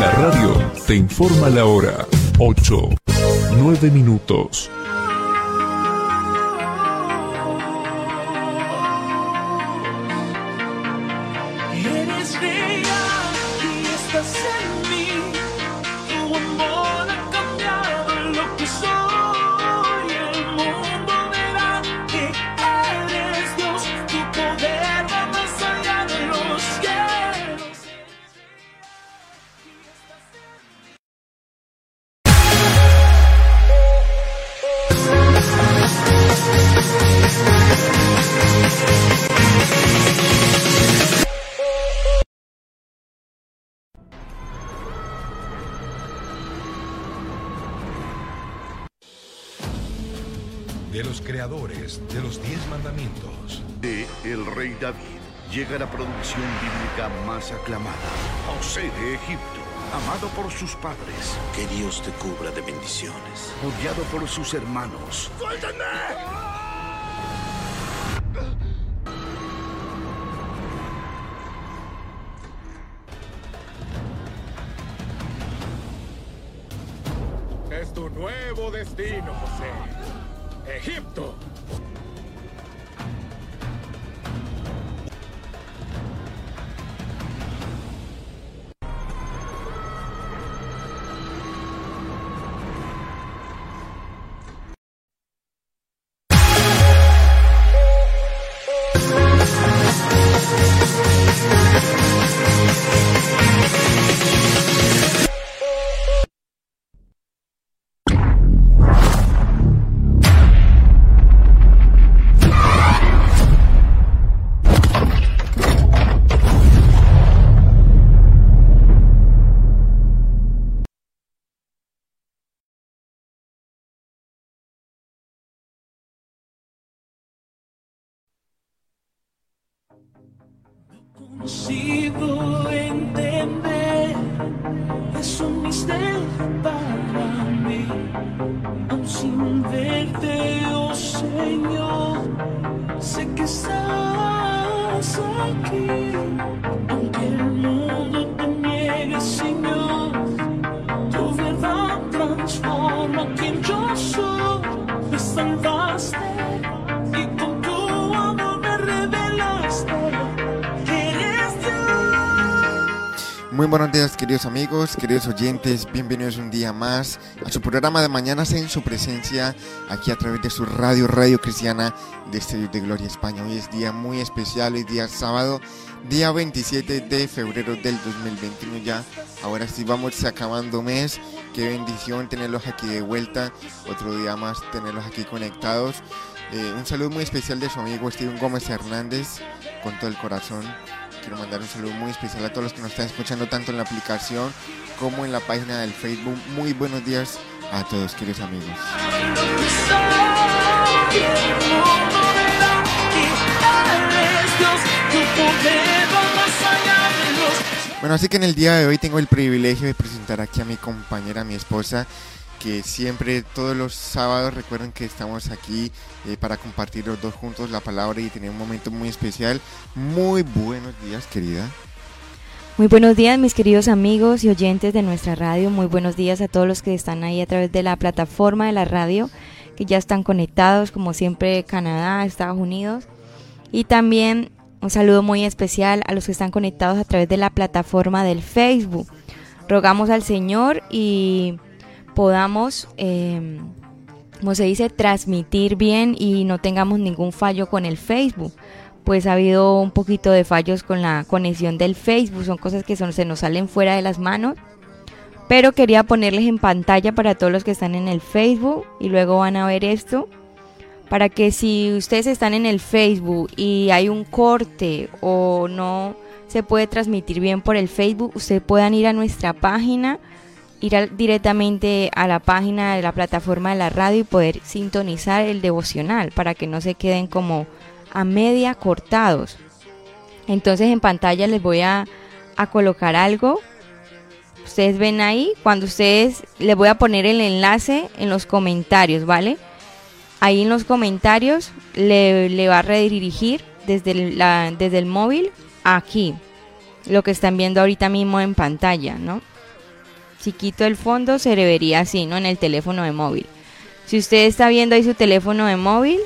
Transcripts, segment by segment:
La radio te informa la hora. 8, 9 minutos. Llega la producción bíblica más aclamada, José de Egipto, amado por sus padres, Que Dios te cubra de bendiciones. odiado por sus hermanos, Es consigo entender. Es un misterio Muy buenos días queridos amigos, queridos oyentes, bienvenidos un día más a su programa de Mañanas en su presencia aquí a través de su radio, Radio Cristiana de Estudios de Gloria España. Hoy es día muy especial, hoy día sábado, día 27 de febrero del 2021 ya. Ahora sí vamos acabando mes, qué bendición tenerlos aquí de vuelta, otro día más tenerlos aquí conectados. Eh, un saludo muy especial de su amigo Steven Gómez Hernández, con todo el corazón. Quiero mandar un saludo muy especial a todos los que nos están escuchando tanto en la aplicación como en la página del Facebook. Muy buenos días a todos, queridos amigos. Bueno, así que en el día de hoy tengo el privilegio de presentar aquí a mi compañera, a mi esposa, que siempre, todos los sábados, recuerden que estamos aquí eh, para compartir los dos juntos la palabra y tener un momento muy especial. Muy buenos días, querida. Muy buenos días mis queridos amigos y oyentes de nuestra radio, muy buenos días a todos los que están ahí a través de la plataforma de la radio, que ya están conectados, como siempre Canadá, Estados Unidos, y también un saludo muy especial a los que están conectados a través de la plataforma del Facebook. Rogamos al Señor y podamos, eh, como se dice, transmitir bien y no tengamos ningún fallo con el Facebook pues ha habido un poquito de fallos con la conexión del Facebook, son cosas que se nos salen fuera de las manos. Pero quería ponerles en pantalla para todos los que están en el Facebook y luego van a ver esto. Para que si ustedes están en el Facebook y hay un corte o no se puede transmitir bien por el Facebook, ustedes puedan ir a nuestra página, ir al- directamente a la página de la plataforma de la radio y poder sintonizar el devocional para que no se queden como a media cortados. Entonces en pantalla les voy a, a colocar algo. Ustedes ven ahí, cuando ustedes les voy a poner el enlace en los comentarios, ¿vale? ahí en los comentarios le, le va a redirigir desde el, la- desde el móvil aquí, lo que están viendo ahorita mismo en pantalla, ¿no? Si quito el fondo se le vería así, ¿no? En el teléfono de móvil. Si usted está viendo ahí su teléfono de móvil,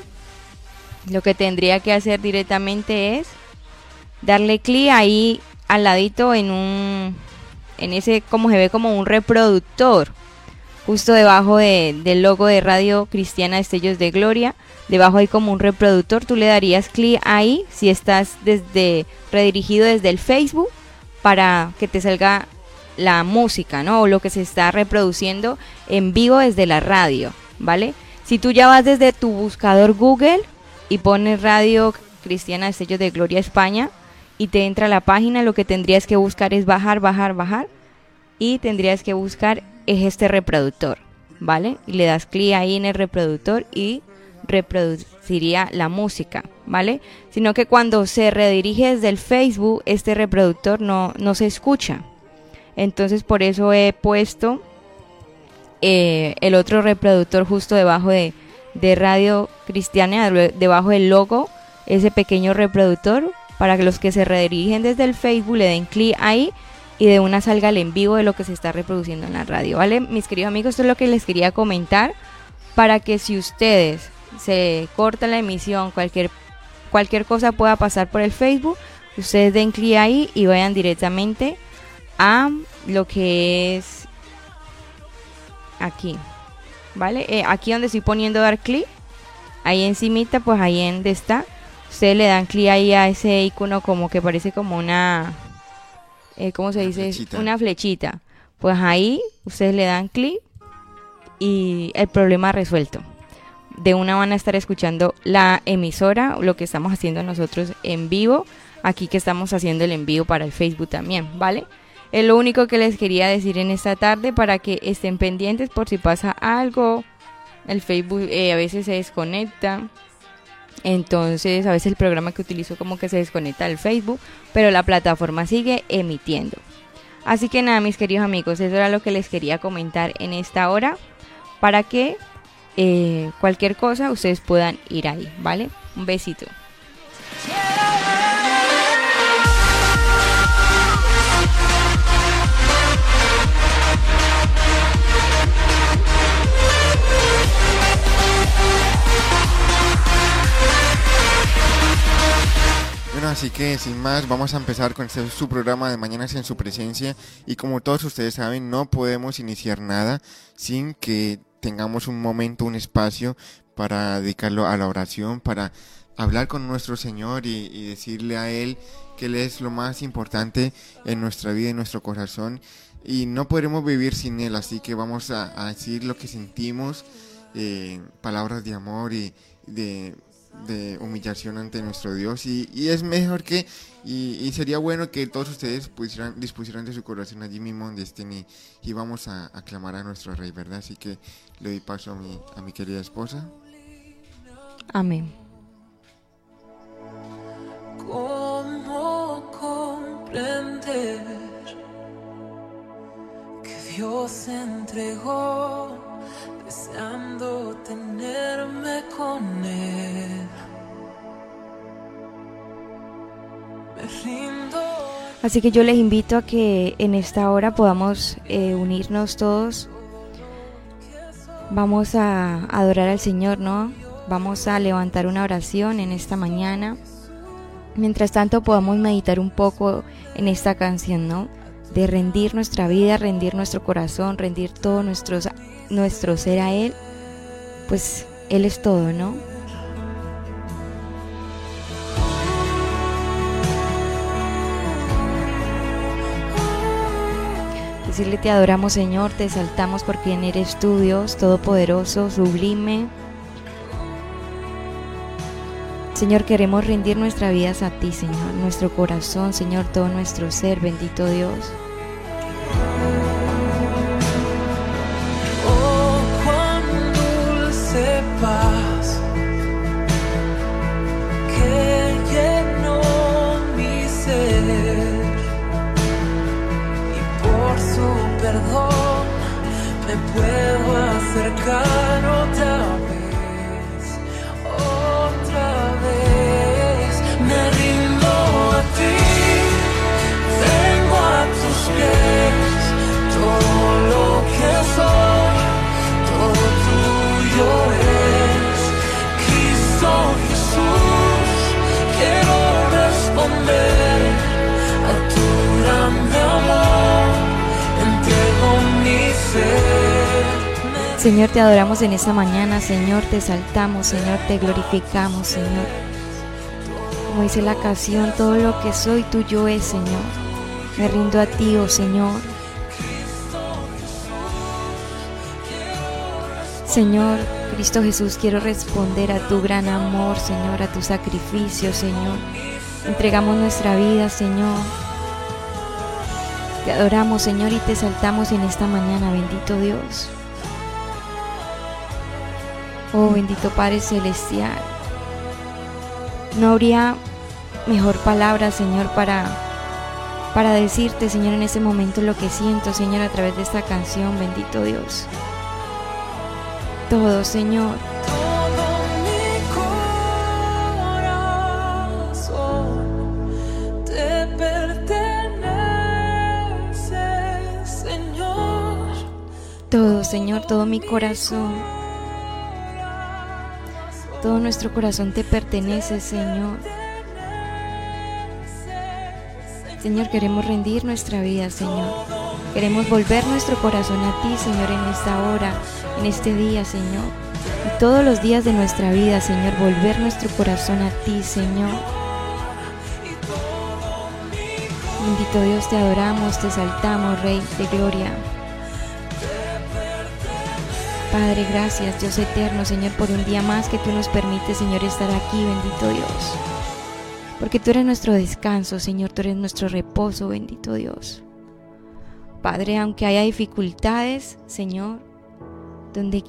lo que tendría que hacer directamente es darle clic ahí al ladito en un en ese como se ve como un reproductor justo debajo de- del logo de Radio Cristiana Destellos de Gloria debajo hay como un reproductor tú le darías clic ahí si estás desde redirigido desde el Facebook para que te salga la música no o lo que se está reproduciendo en vivo desde la radio vale si tú ya vas desde tu buscador Google y pones Radio Cristiana Destellos de Gloria España y te entra a la página, lo que tendrías que buscar es bajar, bajar, bajar y tendrías que buscar es este reproductor, ¿vale? Y le das clic ahí en el reproductor y reproduciría la música, ¿vale? Sino que cuando se redirige desde el Facebook, este reproductor no, no se escucha. Entonces por eso he puesto eh, el otro reproductor justo debajo de, de Radio Cristiana, de- debajo del logo, ese pequeño reproductor, para que los que se redirigen desde el Facebook le den clic ahí y de una salga el en vivo de lo que se está reproduciendo en la radio, ¿vale? Mis queridos amigos, esto es lo que les quería comentar para que si ustedes se corta la emisión, cualquier, cualquier cosa pueda pasar por el Facebook, ustedes den clic ahí y vayan directamente a lo que es aquí, ¿vale? Eh, aquí donde estoy poniendo dar clic, ahí encimita, pues ahí en donde está, ustedes le dan clic ahí a ese icono como que parece como una, eh, ¿cómo se Una dice? flechita. Una flechita. Pues ahí ustedes le dan clic y el problema resuelto. De una van a estar escuchando la emisora, lo que estamos haciendo nosotros en vivo, aquí que estamos haciendo el envío para el Facebook también, ¿vale? Es lo único que les quería decir en esta tarde para que estén pendientes por si pasa algo. El Facebook eh, a veces se desconecta. Entonces a veces el programa que utilizo como que se desconecta del Facebook. Pero la plataforma sigue emitiendo. Así que nada, mis queridos amigos, eso era lo que les quería comentar en esta hora. Para que eh, cualquier cosa ustedes puedan ir ahí, ¿vale? Un besito. Bueno, así que sin más, vamos a empezar con este su programa de Mañanas en su presencia. Y como todos ustedes saben, no podemos iniciar nada sin que tengamos un momento, un espacio para dedicarlo a la oración, para hablar con nuestro Señor y, y decirle a Él que Él es lo más importante en nuestra vida, en nuestro corazón. Y no podremos vivir sin Él, así que vamos a, a decir lo que sentimos, eh, palabras de amor y de, de humillación ante nuestro Dios. Y, y es mejor que, y, y sería bueno que todos ustedes pusieran, dispusieran de su corazón allí mismo donde estén y, y vamos a aclamar a nuestro Rey, ¿verdad? Así que le doy paso a mi, a mi querida esposa. Amén. ¿Cómo comprender que Dios entregó deseando tenerme con Él? Me rindo. Así que yo les invito a que en esta hora podamos eh, unirnos todos. Vamos a adorar al Señor, ¿no? Vamos a levantar una oración en esta mañana. Mientras tanto podamos meditar un poco en esta canción, ¿no? De rendir nuestra vida, rendir nuestro corazón, rendir todo nuestros, nuestro ser a Él. Pues Él es todo, ¿no? Decirle te adoramos Señor, te exaltamos por quien eres tú Dios, todopoderoso, sublime. Señor, queremos rendir nuestras vidas a ti, Señor, nuestro corazón, Señor, todo nuestro ser, bendito Dios. otra vez, otra vez. Me rindo a ti, tengo a tus pies todo lo que soy, todo tuyo es. Cristo Jesús, quiero responder a tu grande amor, entrego mi ser. Señor, te adoramos en esta mañana, Señor, te saltamos, Señor, te glorificamos, Señor. Como dice la canción, todo lo que soy tuyo es, Señor. Me rindo a ti, oh Señor. Señor, Cristo Jesús, quiero responder a tu gran amor, Señor, a tu sacrificio, Señor. Entregamos nuestra vida, Señor. Te adoramos, Señor, y te saltamos en esta mañana, bendito Dios. Oh, bendito Padre Celestial. No habría mejor palabra, Señor, para, para decirte, Señor, en este momento lo que siento, Señor, a través de esta canción, bendito Dios todo, Señor. Todo mi corazón te pertenece, Señor. Todo, Señor, todo mi corazón. Todo nuestro corazón te pertenece, Señor. Señor, queremos rendir nuestra vida, Señor. Queremos volver nuestro corazón a ti, Señor, en esta hora, en este día, Señor. Y todos los días de nuestra vida, Señor, volver nuestro corazón a ti, Señor. Bendito Dios, te adoramos, te saltamos, Rey de gloria. Padre, gracias, Dios eterno, Señor, por un día más que tú nos permites, Señor, estar aquí, bendito Dios. Porque tú eres nuestro descanso, Señor, tú eres nuestro reposo, bendito Dios. Padre, aunque haya dificultades, Señor, donde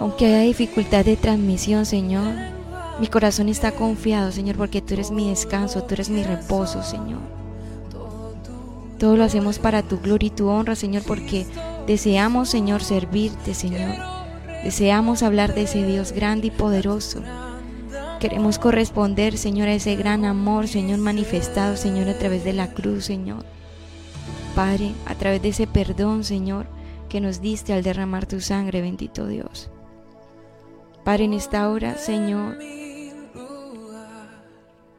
aunque haya dificultad de transmisión, Señor, mi corazón está confiado, Señor, porque tú eres mi descanso, tú eres mi reposo, Señor. Todo lo hacemos para tu gloria y tu honra, Señor, porque deseamos, Señor, servirte, Señor. Deseamos hablar de ese Dios grande y poderoso. Queremos corresponder, Señor, a ese gran amor, Señor, manifestado, Señor, a través de la cruz, Señor. Padre, a través de ese perdón, Señor, que nos diste al derramar tu sangre, bendito Dios. Padre, en esta hora, Señor,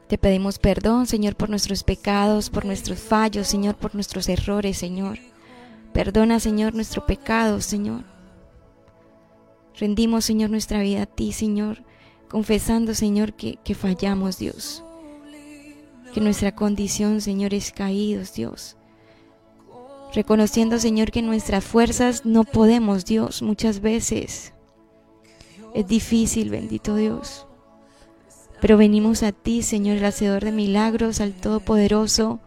te pedimos perdón, Señor, por nuestros pecados, por nuestros fallos, Señor, por nuestros errores, Señor. Perdona, Señor, nuestro pecado, Señor. Rendimos, Señor, nuestra vida a ti, Señor, confesando, Señor, que, que fallamos, Dios. Que nuestra condición, Señor, es caídos, Dios. Reconociendo, Señor, que nuestras fuerzas no podemos, Dios, muchas veces. Es difícil, bendito Dios. Pero venimos a ti, Señor, el hacedor de milagros, al Todopoderoso,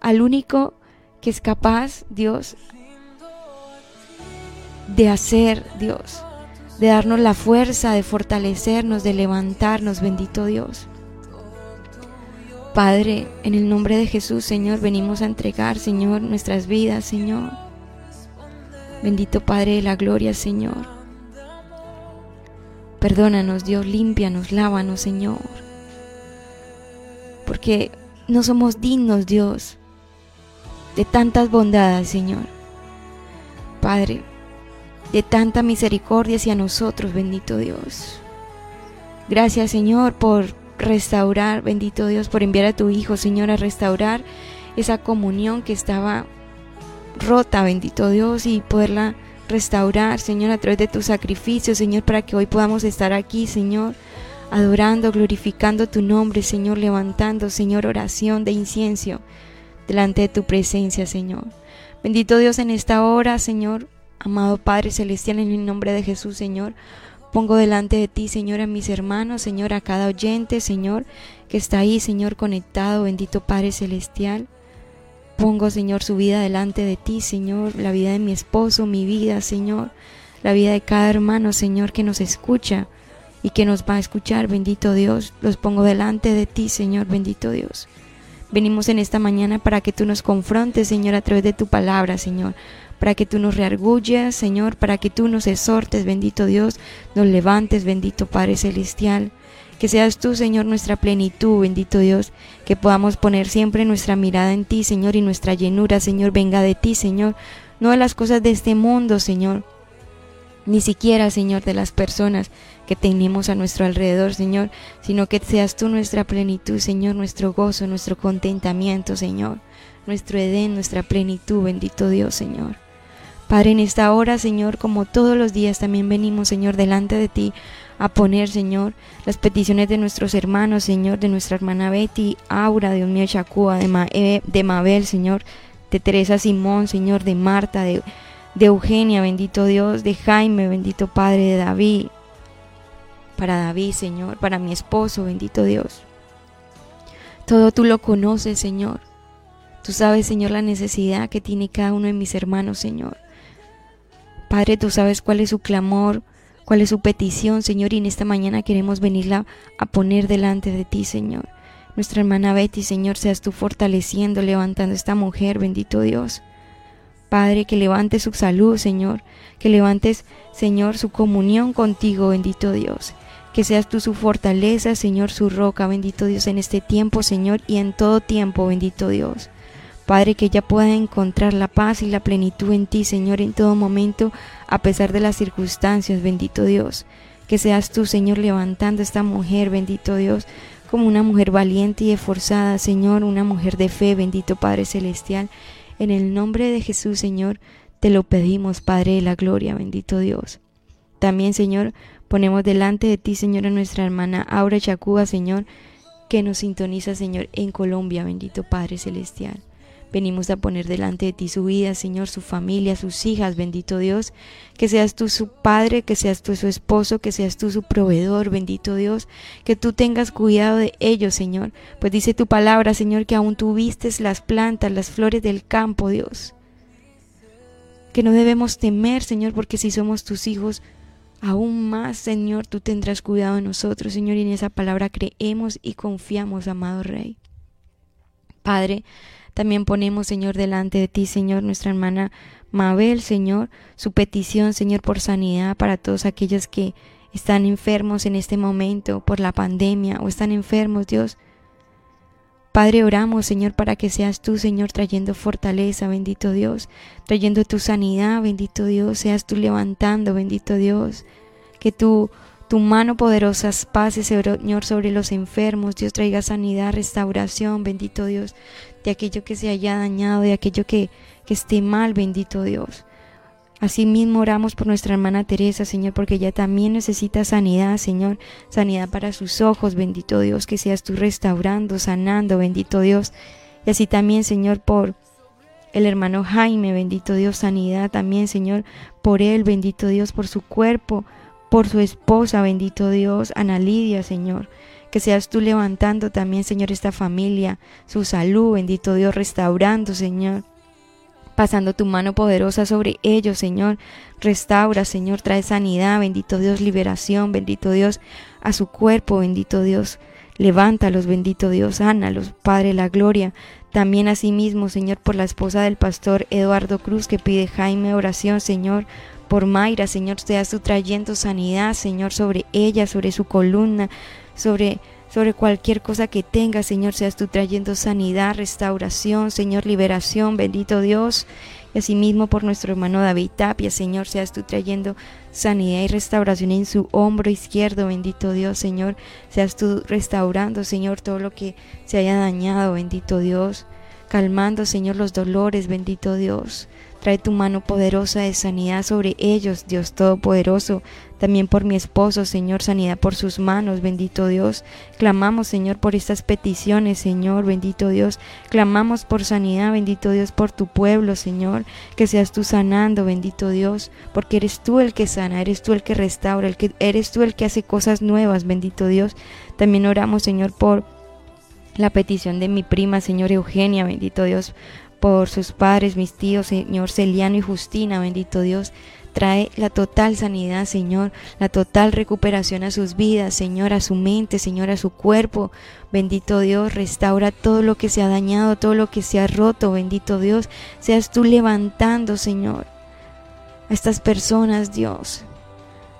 al único que es capaz, Dios, de hacer, Dios, de darnos la fuerza, de fortalecernos, de levantarnos, bendito Dios. Padre, en el nombre de Jesús, Señor, venimos a entregar, Señor, nuestras vidas, Señor. Bendito Padre de la gloria, Señor. Perdónanos, Dios, límpianos, lávanos, Señor. Porque no somos dignos, Dios, de tantas bondades, Señor. Padre, de tanta misericordia hacia nosotros, bendito Dios. Gracias, Señor, por restaurar, bendito Dios, por enviar a tu Hijo, Señor, a restaurar esa comunión que estaba rota, bendito Dios, y poderla restaurar, Señor, a través de tu sacrificio, Señor, para que hoy podamos estar aquí, Señor, adorando, glorificando tu nombre, Señor, levantando, Señor, oración de incienso delante de tu presencia, Señor. Bendito Dios en esta hora, Señor, amado Padre Celestial, en el nombre de Jesús, Señor. Pongo delante de ti, Señor, a mis hermanos, Señor, a cada oyente, Señor, que está ahí, Señor, conectado, bendito Padre Celestial. Pongo, Señor, su vida delante de ti, Señor, la vida de mi esposo, mi vida, Señor, la vida de cada hermano, Señor, que nos escucha y que nos va a escuchar, bendito Dios. Los pongo delante de ti, Señor, bendito Dios. Venimos en esta mañana para que tú nos confrontes, Señor, a través de tu palabra, Señor. Para que tú nos reargulles, Señor, para que tú nos exhortes, bendito Dios, nos levantes, bendito Padre Celestial. Que seas tú, Señor, nuestra plenitud, bendito Dios, que podamos poner siempre nuestra mirada en ti, Señor, y nuestra llenura, Señor, venga de ti, Señor, no de las cosas de este mundo, Señor, ni siquiera, Señor, de las personas que tenemos a nuestro alrededor, Señor, sino que seas tú nuestra plenitud, Señor, nuestro gozo, nuestro contentamiento, Señor, nuestro Edén, nuestra plenitud, bendito Dios, Señor. Padre, en esta hora, Señor, como todos los días, también venimos, Señor, delante de ti a poner, Señor, las peticiones de nuestros hermanos, Señor, de nuestra hermana Betty, Aura, Dios mío, Chacúa, de, eh, de Mabel, Señor, de Teresa Simón, Señor, de Marta, de, de Eugenia, bendito Dios, de Jaime, bendito Padre, de David, para David, Señor, para mi esposo, bendito Dios. Todo tú lo conoces, Señor. Tú sabes, Señor, la necesidad que tiene cada uno de mis hermanos, Señor. Padre, tú sabes cuál es su clamor, cuál es su petición, Señor, y en esta mañana queremos venirla a poner delante de ti, Señor. Nuestra hermana Betty, Señor, seas tú fortaleciendo, levantando a esta mujer, bendito Dios. Padre, que levantes su salud, Señor, que levantes, Señor, su comunión contigo, bendito Dios. Que seas tú su fortaleza, Señor, su roca, bendito Dios, en este tiempo, Señor, y en todo tiempo, bendito Dios. Padre, que ella pueda encontrar la paz y la plenitud en ti, Señor, en todo momento, a pesar de las circunstancias, bendito Dios. Que seas tú, Señor, levantando a esta mujer, bendito Dios, como una mujer valiente y esforzada, Señor, una mujer de fe, bendito Padre Celestial. En el nombre de Jesús, Señor, te lo pedimos, Padre de la Gloria, bendito Dios. También, Señor, ponemos delante de ti, Señor, a nuestra hermana Aura Chacuba, Señor, que nos sintoniza, Señor, en Colombia, bendito Padre Celestial. Venimos a poner delante de ti su vida, Señor, su familia, sus hijas, bendito Dios. Que seas tú su padre, que seas tú su esposo, que seas tú su proveedor, bendito Dios. Que tú tengas cuidado de ellos, Señor. Pues dice tu palabra, Señor, que aún tú vistes las plantas, las flores del campo, Dios. Que no debemos temer, Señor, porque si somos tus hijos, aún más, Señor, tú tendrás cuidado de nosotros, Señor, y en esa palabra creemos y confiamos, amado Rey. Padre, también ponemos, Señor, delante de ti, Señor, nuestra hermana Mabel, Señor, su petición, Señor, por sanidad para todos aquellos que están enfermos en este momento por la pandemia o están enfermos, Dios. Padre, oramos, Señor, para que seas tú, Señor, trayendo fortaleza, bendito Dios, trayendo tu sanidad, bendito Dios, seas tú levantando, bendito Dios, que tú tu mano poderosa pase, Señor, sobre los enfermos. Dios traiga sanidad, restauración, bendito Dios, de aquello que se haya dañado, de aquello que, que esté mal, bendito Dios. Asimismo oramos por nuestra hermana Teresa, Señor, porque ella también necesita sanidad, Señor, sanidad para sus ojos, bendito Dios, que seas tú restaurando, sanando, bendito Dios. Y así también, Señor, por el hermano Jaime, bendito Dios, sanidad también, Señor, por él, bendito Dios, por su cuerpo, por su esposa, bendito Dios, Ana Lidia, Señor. Que seas tú levantando también, Señor, esta familia, su salud, bendito Dios, restaurando, Señor. Pasando tu mano poderosa sobre ellos, Señor. Restaura, Señor, trae sanidad, bendito Dios, liberación, bendito Dios, a su cuerpo, bendito Dios. Levántalos, bendito Dios, ánalos, Padre, la gloria. También asimismo, Señor, por la esposa del pastor Eduardo Cruz que pide Jaime oración, Señor, por Mayra, Señor, seas tú trayendo sanidad, Señor, sobre ella, sobre su columna, sobre sobre cualquier cosa que tenga, Señor, seas tú trayendo sanidad, restauración, Señor, liberación, bendito Dios. Y asimismo por nuestro hermano David Tapia, Señor, seas tú trayendo sanidad y restauración en su hombro izquierdo, bendito Dios, Señor. Seas tú restaurando, Señor, todo lo que se haya dañado, bendito Dios. Calmando, Señor, los dolores, bendito Dios. Trae tu mano poderosa de sanidad sobre ellos, Dios Todopoderoso. También por mi esposo, Señor, sanidad por sus manos, bendito Dios. Clamamos, Señor, por estas peticiones, Señor, bendito Dios. Clamamos por sanidad, bendito Dios, por tu pueblo, Señor. Que seas tú sanando, bendito Dios, porque eres tú el que sana, eres tú el que restaura, el que, eres tú el que hace cosas nuevas, bendito Dios. También oramos, Señor, por la petición de mi prima, Señor Eugenia, bendito Dios, por sus padres, mis tíos, Señor Celiano y Justina, bendito Dios. Trae la total sanidad, Señor, la total recuperación a sus vidas, Señor, a su mente, Señor, a su cuerpo. Bendito Dios, restaura todo lo que se ha dañado, todo lo que se ha roto, bendito Dios. Seas tú levantando, Señor, a estas personas, Dios.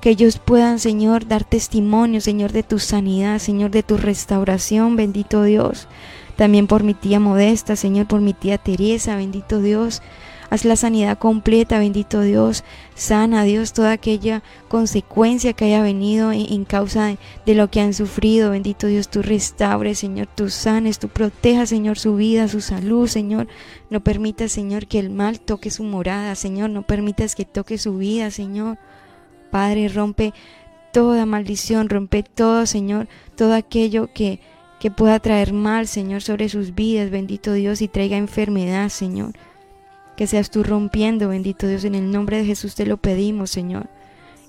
Que ellos puedan, Señor, dar testimonio, Señor, de tu sanidad, Señor, de tu restauración, bendito Dios. También por mi tía Modesta, Señor, por mi tía Teresa, bendito Dios. Haz la sanidad completa, bendito Dios. Sana, Dios, toda aquella consecuencia que haya venido en, causa de, lo que han sufrido. Bendito Dios, tú restaures, Señor, tú sanes, tú protejas, Señor, su vida, su salud, Señor. No permitas, Señor, que el mal toque su morada, Señor. No permitas que toque su vida, Señor. Padre, rompe toda maldición, rompe todo, Señor, todo aquello que, que pueda traer mal, Señor, sobre sus vidas, bendito Dios, y traiga enfermedad, Señor. Que seas tú rompiendo, bendito Dios, en el nombre de Jesús te lo pedimos, Señor.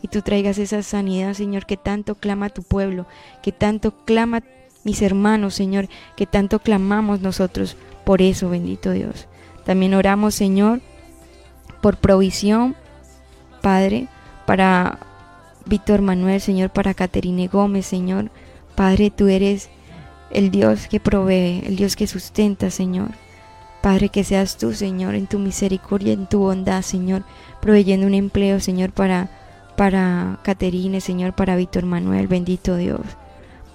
Y tú traigas esa sanidad, Señor, que tanto clama tu pueblo, que tanto clama mis hermanos, Señor, que tanto clamamos nosotros por eso, bendito Dios. También oramos, Señor, por provisión, Padre, para Víctor Manuel, Señor, para Caterine Gómez, Señor. Padre, tú eres el Dios que provee, el Dios que sustenta, Señor. Padre, que seas tú, Señor, en tu misericordia, en tu bondad, Señor, proveyendo un empleo, Señor, para, para Caterine, Señor, para Víctor Manuel, bendito Dios.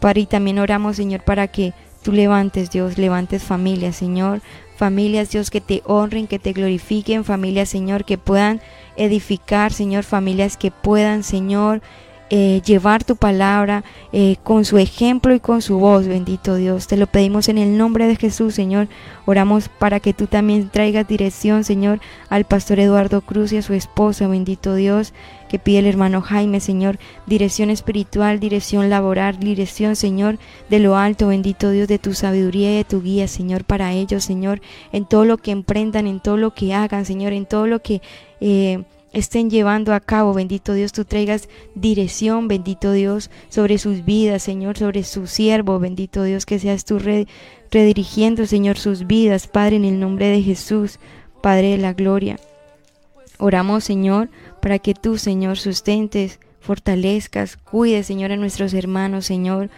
Padre, y también oramos, Señor, para que tú levantes, Dios, levantes familias, Señor, familias, Dios, que te honren, que te glorifiquen, familias, Señor, que puedan edificar, Señor, familias que puedan, Señor, eh, llevar tu palabra eh, con su ejemplo y con su voz, bendito Dios. Te lo pedimos en el nombre de Jesús, Señor. Oramos para que tú también traigas dirección, Señor, al pastor Eduardo Cruz y a su esposa, bendito Dios, que pide el hermano Jaime, Señor, dirección espiritual, dirección laboral, dirección, Señor, de lo alto, bendito Dios, de tu sabiduría y de tu guía, Señor, para ellos, Señor, en todo lo que emprendan, en todo lo que hagan, Señor, en todo lo que... Eh, estén llevando a cabo. Bendito Dios, tú traigas dirección, bendito Dios, sobre sus vidas, Señor, sobre su siervo, bendito Dios, que seas tú redirigiendo, Señor, sus vidas, Padre, en el nombre de Jesús, Padre de la gloria. Oramos, Señor, para que tú, Señor, sustentes, fortalezcas, cuides, Señor, a nuestros hermanos, Señor,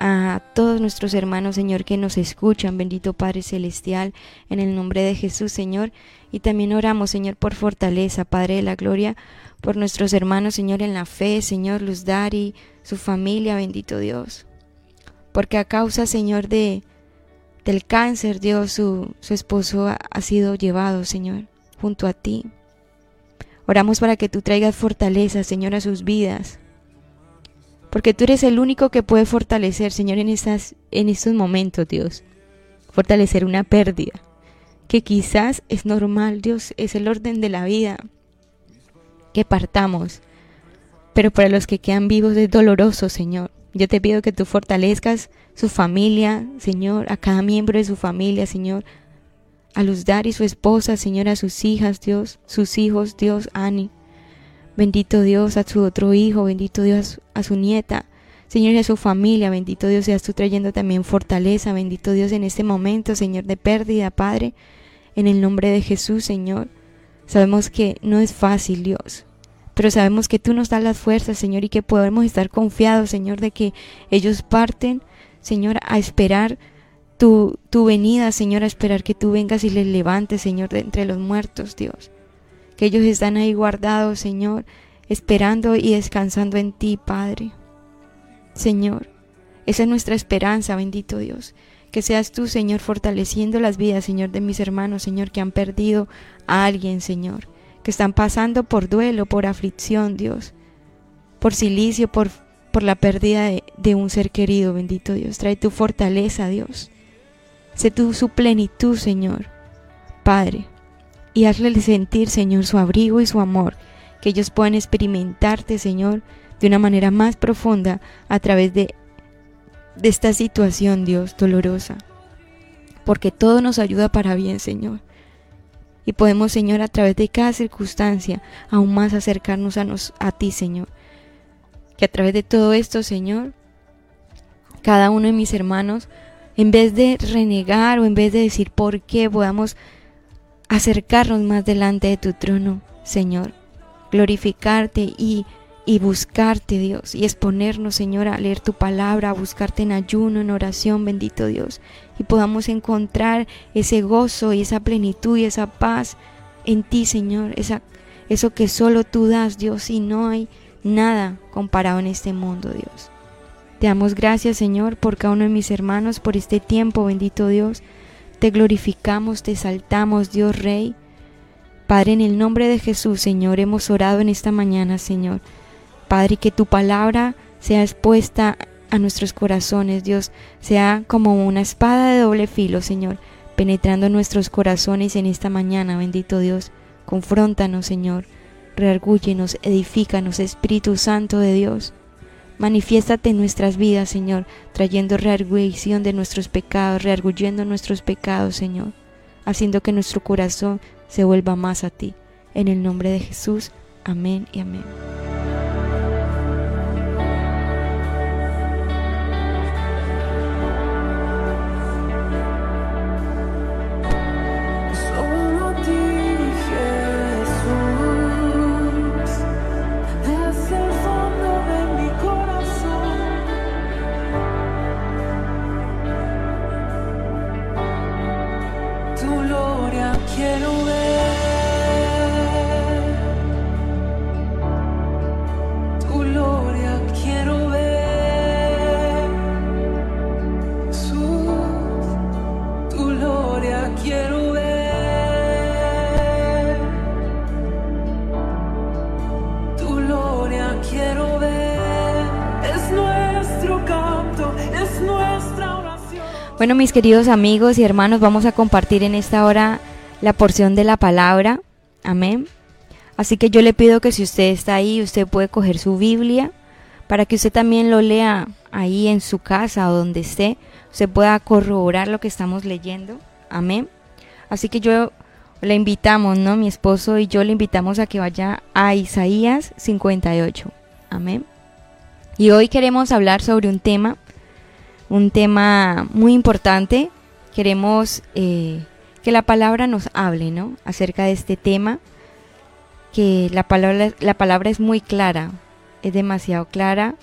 a todos nuestros hermanos, Señor, que nos escuchan, bendito Padre Celestial, en el nombre de Jesús, Señor. Y también oramos, Señor, por fortaleza, Padre de la Gloria, por nuestros hermanos, Señor, en la fe, Señor, Luz Dari, su familia, bendito Dios. Porque a causa, Señor, de del cáncer, Dios, su, su esposo ha, sido llevado, Señor, junto a ti. Oramos para que tú traigas fortaleza, Señor, a sus vidas porque tú eres el único que puede fortalecer, Señor, en, esas, en estos momentos, Dios. Fortalecer una pérdida, que quizás es normal, Dios, es el orden de la vida, que partamos. Pero para los que quedan vivos es doloroso, Señor. Yo te pido que tú fortalezcas su familia, Señor, a cada miembro de su familia, Señor, a Luz Dar y su esposa, Señor, a sus hijas, Dios, sus hijos, Dios, Ani. Bendito Dios a su otro hijo, bendito Dios a su nieta, Señor a su familia, bendito Dios seas tú trayendo también fortaleza, bendito Dios en este momento, Señor, de pérdida, Padre, en el nombre de Jesús, Señor. Sabemos que no es fácil, Dios, pero sabemos que tú nos das las fuerzas, Señor, y que podemos estar confiados, Señor, de que ellos parten, Señor, a esperar tu, tu venida, Señor, a esperar que tú vengas y les levantes, Señor, de entre los muertos, Dios que ellos están ahí guardados, Señor, esperando y descansando en ti, Padre. Señor, esa es nuestra esperanza, bendito Dios. Que seas tú, Señor, fortaleciendo las vidas, Señor, de mis hermanos, Señor, que han perdido a alguien, Señor, que están pasando por duelo, por aflicción, Dios, por silicio, por, por la pérdida de, de un ser querido, bendito Dios. Trae tu fortaleza, Dios. Sé tú su plenitud, Señor. Padre, y hazle sentir, Señor, su abrigo y su amor, que ellos puedan experimentarte, Señor, de una manera más profunda a través de, de esta situación, Dios, dolorosa. Porque todo nos ayuda para bien, Señor. Y podemos, Señor, a través de cada circunstancia, aún más acercarnos a, nos, a ti, Señor. Que a través de todo esto, Señor, cada uno de mis hermanos, en vez de renegar o en vez de decir por qué, podamos acercarnos más delante de tu trono, Señor, glorificarte y, y buscarte, Dios, y exponernos, Señor, a leer tu palabra, a buscarte en ayuno, en oración, bendito Dios, y podamos encontrar ese gozo y esa plenitud y esa paz en ti, Señor, esa, eso que solo tú das, Dios, y no hay nada comparado en este mundo, Dios. Te damos gracias, Señor, por cada uno de mis hermanos, por este tiempo, bendito Dios. Te glorificamos, te exaltamos, Dios Rey. Padre, en el nombre de Jesús, Señor, hemos orado en esta mañana, Señor. Padre, que tu palabra sea expuesta a nuestros corazones, Dios, sea como una espada de doble filo, Señor, penetrando nuestros corazones en esta mañana, bendito Dios. Confróntanos, Señor, reargúyenos, edifícanos, Espíritu Santo de Dios. Manifiéstate en nuestras vidas, Señor, trayendo reargüición de nuestros pecados, rearguyendo nuestros pecados, Señor, haciendo que nuestro corazón se vuelva más a ti. En el nombre de Jesús, amén y amén. Bueno, mis queridos amigos y hermanos, vamos a compartir en esta hora la porción de la palabra. Amén. Así que yo le pido que si usted está ahí, usted puede coger su Biblia para que usted también lo lea ahí en su casa o donde esté. Usted pueda corroborar lo que estamos leyendo. Amén. Así que yo le invitamos, ¿no? Mi esposo y yo le invitamos a que vaya a Isaías 58. Amén. Y hoy queremos hablar sobre un tema un tema muy importante. Queremos eh, que la palabra nos hable, ¿no? Acerca de este tema, que la palabra, la palabra es muy clara, es demasiado clara,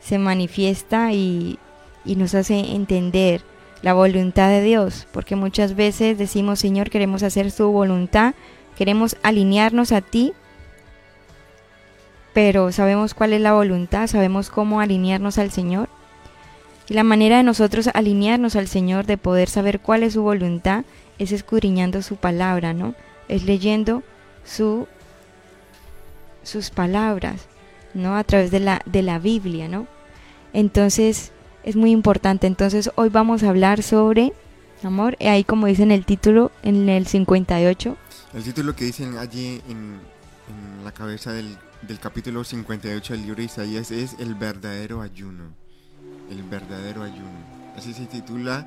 se manifiesta y, y nos hace entender la voluntad de Dios, porque muchas veces decimos, Señor, queremos hacer su voluntad, queremos alinearnos a ti, pero sabemos cuál es la voluntad, sabemos cómo alinearnos al Señor. Y la manera de nosotros alinearnos al Señor, de poder saber cuál es su voluntad, es escudriñando su palabra, ¿no? Es leyendo su, sus palabras, ¿no? A través de la, de la Biblia, ¿no? Entonces, es muy importante. Entonces, hoy vamos a hablar sobre, amor, ahí como dice en el título, en el 58, El título que dicen allí en, en la cabeza del, del capítulo 58 del libro de Isaías es El verdadero ayuno. El verdadero ayuno. Así se titula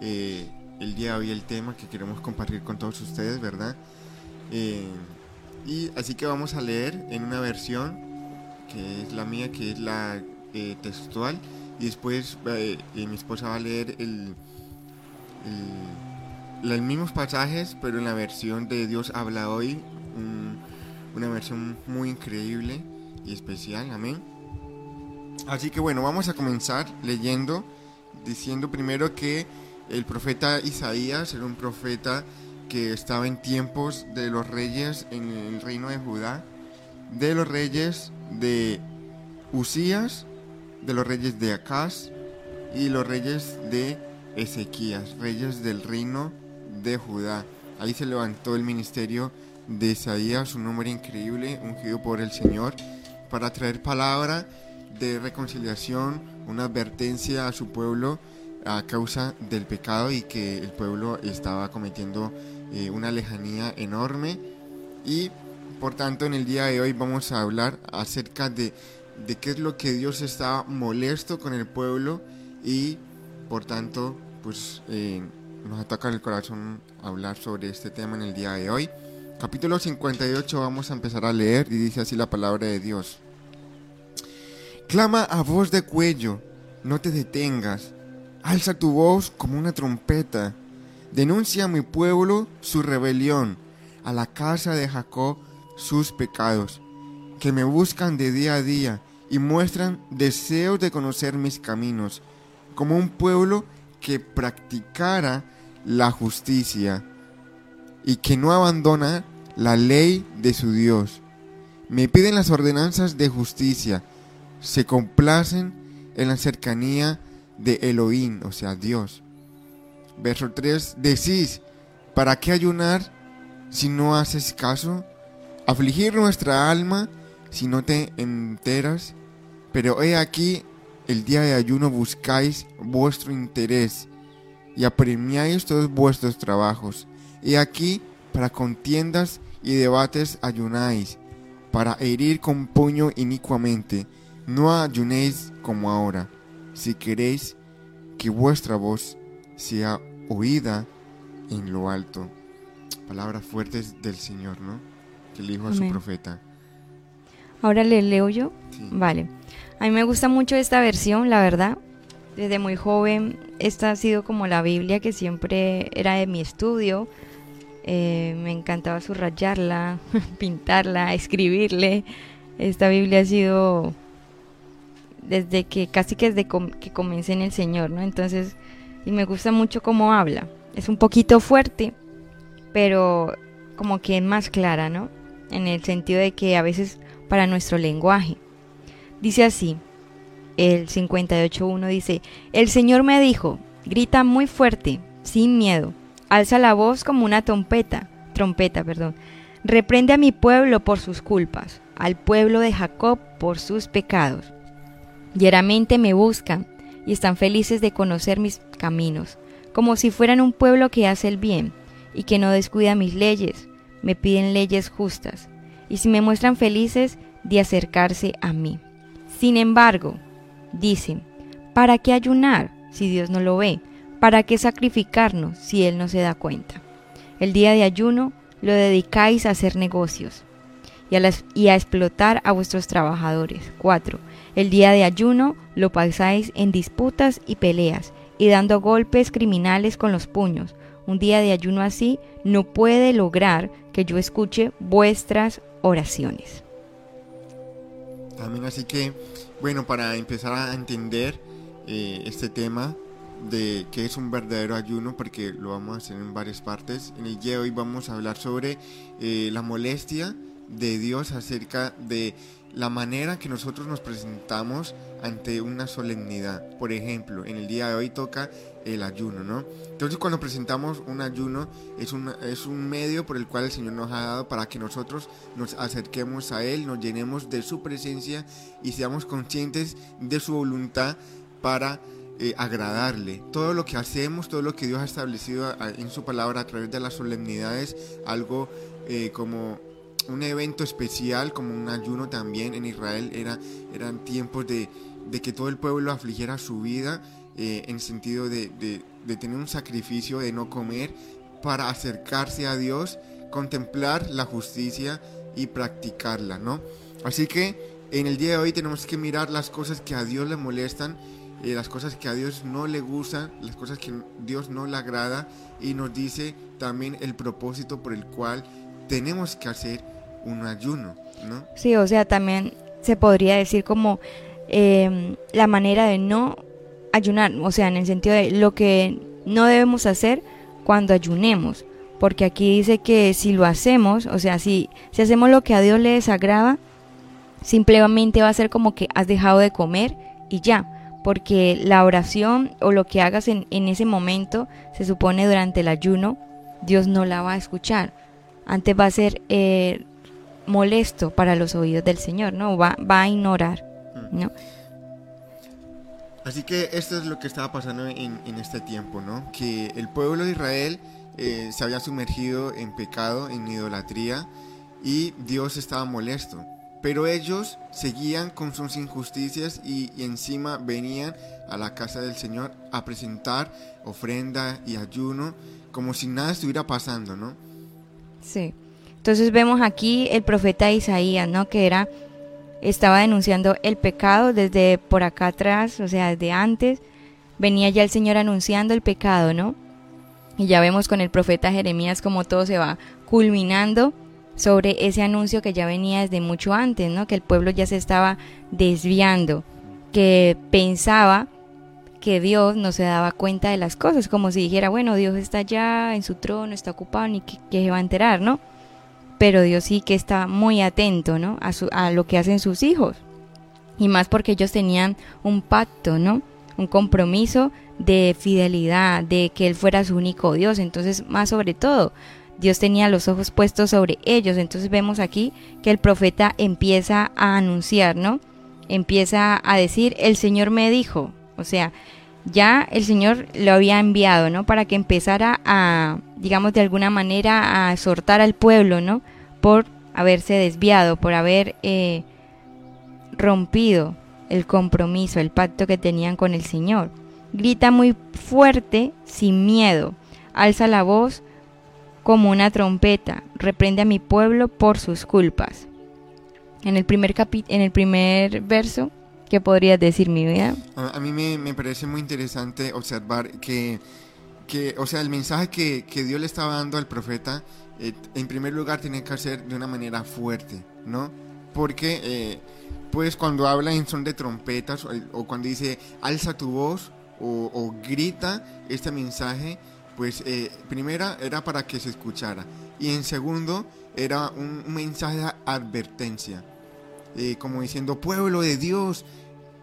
eh, el día de hoy el tema que queremos compartir con todos ustedes, ¿verdad? Eh, y así que vamos a leer en una versión que es la mía, que es la eh, textual. Y después eh, mi esposa va a leer el, los mismos pasajes, pero en la versión de Dios habla hoy. un- una versión muy increíble y especial. Amén. Así que bueno, vamos a comenzar leyendo, diciendo primero que el profeta Isaías era un profeta que estaba en tiempos de los reyes en el reino de Judá, de los reyes de Usías, de los reyes de Acaz y los reyes de Ezequías, reyes del reino de Judá. Ahí se levantó el ministerio de Isaías, un hombre increíble, ungido por el Señor, para traer palabra de reconciliación, una advertencia a su pueblo a causa del pecado y que el pueblo estaba cometiendo eh, una lejanía enorme. Y por tanto en el día de hoy vamos a hablar acerca de, de qué es lo que Dios está molesto con el pueblo y por tanto pues eh, nos ataca el corazón hablar sobre este tema en el día de hoy. Capítulo 58 vamos a empezar a leer y dice así la palabra de Dios. Clama a voz de cuello, no te detengas. Alza tu voz como una trompeta. Denuncia a mi pueblo su rebelión, a la casa de Jacob sus pecados, que me buscan de día a día y muestran deseos de conocer mis caminos, como un pueblo que practicara la justicia y que no abandona la ley de su Dios. Me piden las ordenanzas de justicia, se complacen en la cercanía de Elohim, o sea, Dios. Verso 3, decís, ¿para qué ayunar si no haces caso, afligir nuestra alma si no te enteras. Pero he aquí, el día de ayuno buscáis vuestro interés y apremiáis todos vuestros trabajos. He aquí, para contiendas y debates ayunáis, para herir con puño inicuamente. No ayunéis como ahora, si queréis que vuestra voz sea oída en lo alto. Palabras fuertes del Señor, ¿no? Que le dijo a su profeta. Ahora le leo yo. Sí. Vale. A mí me gusta mucho esta versión, la verdad. Desde muy joven, esta ha sido como la Biblia que siempre era de mi estudio. Eh, me encantaba subrayarla, pintarla, escribirle. Esta Biblia ha sido desde que casi que desde com- que comencé en el Señor, ¿no? Entonces, y me gusta mucho cómo habla. Es un poquito fuerte, pero como que es más clara, ¿no? En el sentido de que a veces para nuestro lenguaje. Dice así, el 58.1 dice, el Señor me dijo, grita muy fuerte, sin miedo, alza la voz como una trompeta, trompeta, perdón, reprende a mi pueblo por sus culpas, al pueblo de Jacob por sus pecados. Diariamente me buscan y están felices de conocer mis caminos, como si fueran un pueblo que hace el bien y que no descuida mis leyes, me piden leyes justas, y si me muestran felices de acercarse a mí. Sin embargo, dicen, ¿para qué ayunar si Dios no lo ve? ¿Para qué sacrificarnos si Él no se da cuenta? El día de ayuno lo dedicáis a hacer negocios y a, explotar a vuestros trabajadores. 4. El día de ayuno lo pasáis en disputas y peleas y dando golpes criminales con los puños. Un día de ayuno así no puede lograr que yo escuche vuestras oraciones. Amén. Así que, bueno, para empezar a entender eh, este tema de qué es un verdadero ayuno, porque lo vamos a hacer en varias partes, en el día de hoy vamos a hablar sobre eh, la molestia de Dios acerca de la manera que nosotros nos presentamos ante una solemnidad. Por ejemplo, en el día de hoy toca el ayuno, ¿no? Entonces cuando presentamos un ayuno es un, es un medio por el cual el Señor nos ha dado para que nosotros nos acerquemos a Él, nos llenemos de su presencia y seamos conscientes de su voluntad para eh, agradarle. Todo lo que hacemos, todo lo que Dios ha establecido a- en su palabra a través de las solemnidades, algo eh, como un evento especial, como un ayuno también en Israel, era, eran tiempos de, de que todo el pueblo afligiera su vida eh, en sentido de, de- tener un sacrificio, de no comer, para acercarse a Dios, contemplar la justicia y practicarla, ¿no? Así que en el día de hoy tenemos que mirar las cosas que a Dios le molestan, eh, las cosas que a Dios no le gustan, las cosas que Dios no le agrada y nos dice también el propósito por el cual tenemos que hacer un ayuno, ¿no? Sí, o sea, también se podría decir como eh, la manera de no ayunar, o sea, en el sentido de lo que no debemos hacer cuando ayunemos, porque aquí dice que si lo hacemos, o sea, si, si hacemos lo que a Dios le desagrada, simplemente va a ser como que has dejado de comer y ya, porque la oración o lo que hagas en, en ese momento, se supone durante el ayuno, Dios no la va a escuchar. Antes va a ser eh, molesto para los oídos del Señor, ¿no? Va, va a ignorar, ¿no? Así que esto es lo que estaba pasando en, en este tiempo, ¿no? Que el pueblo de Israel eh, se había sumergido en pecado, en idolatría, y Dios estaba molesto. Pero ellos seguían con sus injusticias y, y encima venían a la casa del Señor a presentar ofrenda y ayuno como si nada estuviera pasando, ¿no? Sí. Entonces vemos aquí el profeta Isaías, ¿no? Que era, estaba denunciando el pecado desde por acá atrás, o sea, desde antes. Venía ya el Señor anunciando el pecado, ¿no? Y ya vemos con el profeta Jeremías cómo todo se va culminando sobre ese anuncio que ya venía desde mucho antes, ¿no? Que el pueblo ya se estaba desviando, que pensaba que Dios no se daba cuenta de las cosas, como si dijera, bueno, Dios está allá en su trono, está ocupado, ni que, que se va a enterar, ¿no? Pero Dios sí que está muy atento, ¿no? A, su- a lo que hacen sus hijos. Y más porque ellos tenían un pacto, ¿no? Un compromiso de fidelidad, de que Él fuera su único Dios. Entonces, más sobre todo, Dios tenía los ojos puestos sobre ellos. Entonces vemos aquí que el profeta empieza a anunciar, ¿no? Empieza a decir, el Señor me dijo, o sea, ya el Señor lo había enviado, ¿no? Para que empezara a, digamos, de alguna manera a exhortar al pueblo, ¿no? Por haberse desviado, por haber eh, rompido el compromiso, el pacto que tenían con el Señor. Grita muy fuerte, sin miedo. Alza la voz como una trompeta. Reprende a mi pueblo por sus culpas. En el primer, en el primer verso, ¿qué podrías decir, mi vida? A, mí me, me, parece muy interesante observar que, que o sea, el mensaje que, que, Dios le estaba dando al profeta, eh, en primer lugar, tiene que ser de una manera fuerte, ¿no? Porque, eh, pues, cuando habla en son de trompetas o, cuando dice alza tu voz o, o grita este mensaje, pues, eh, primera era para que se escuchara y en segundo era un mensaje de advertencia. Eh, como diciendo, pueblo de Dios,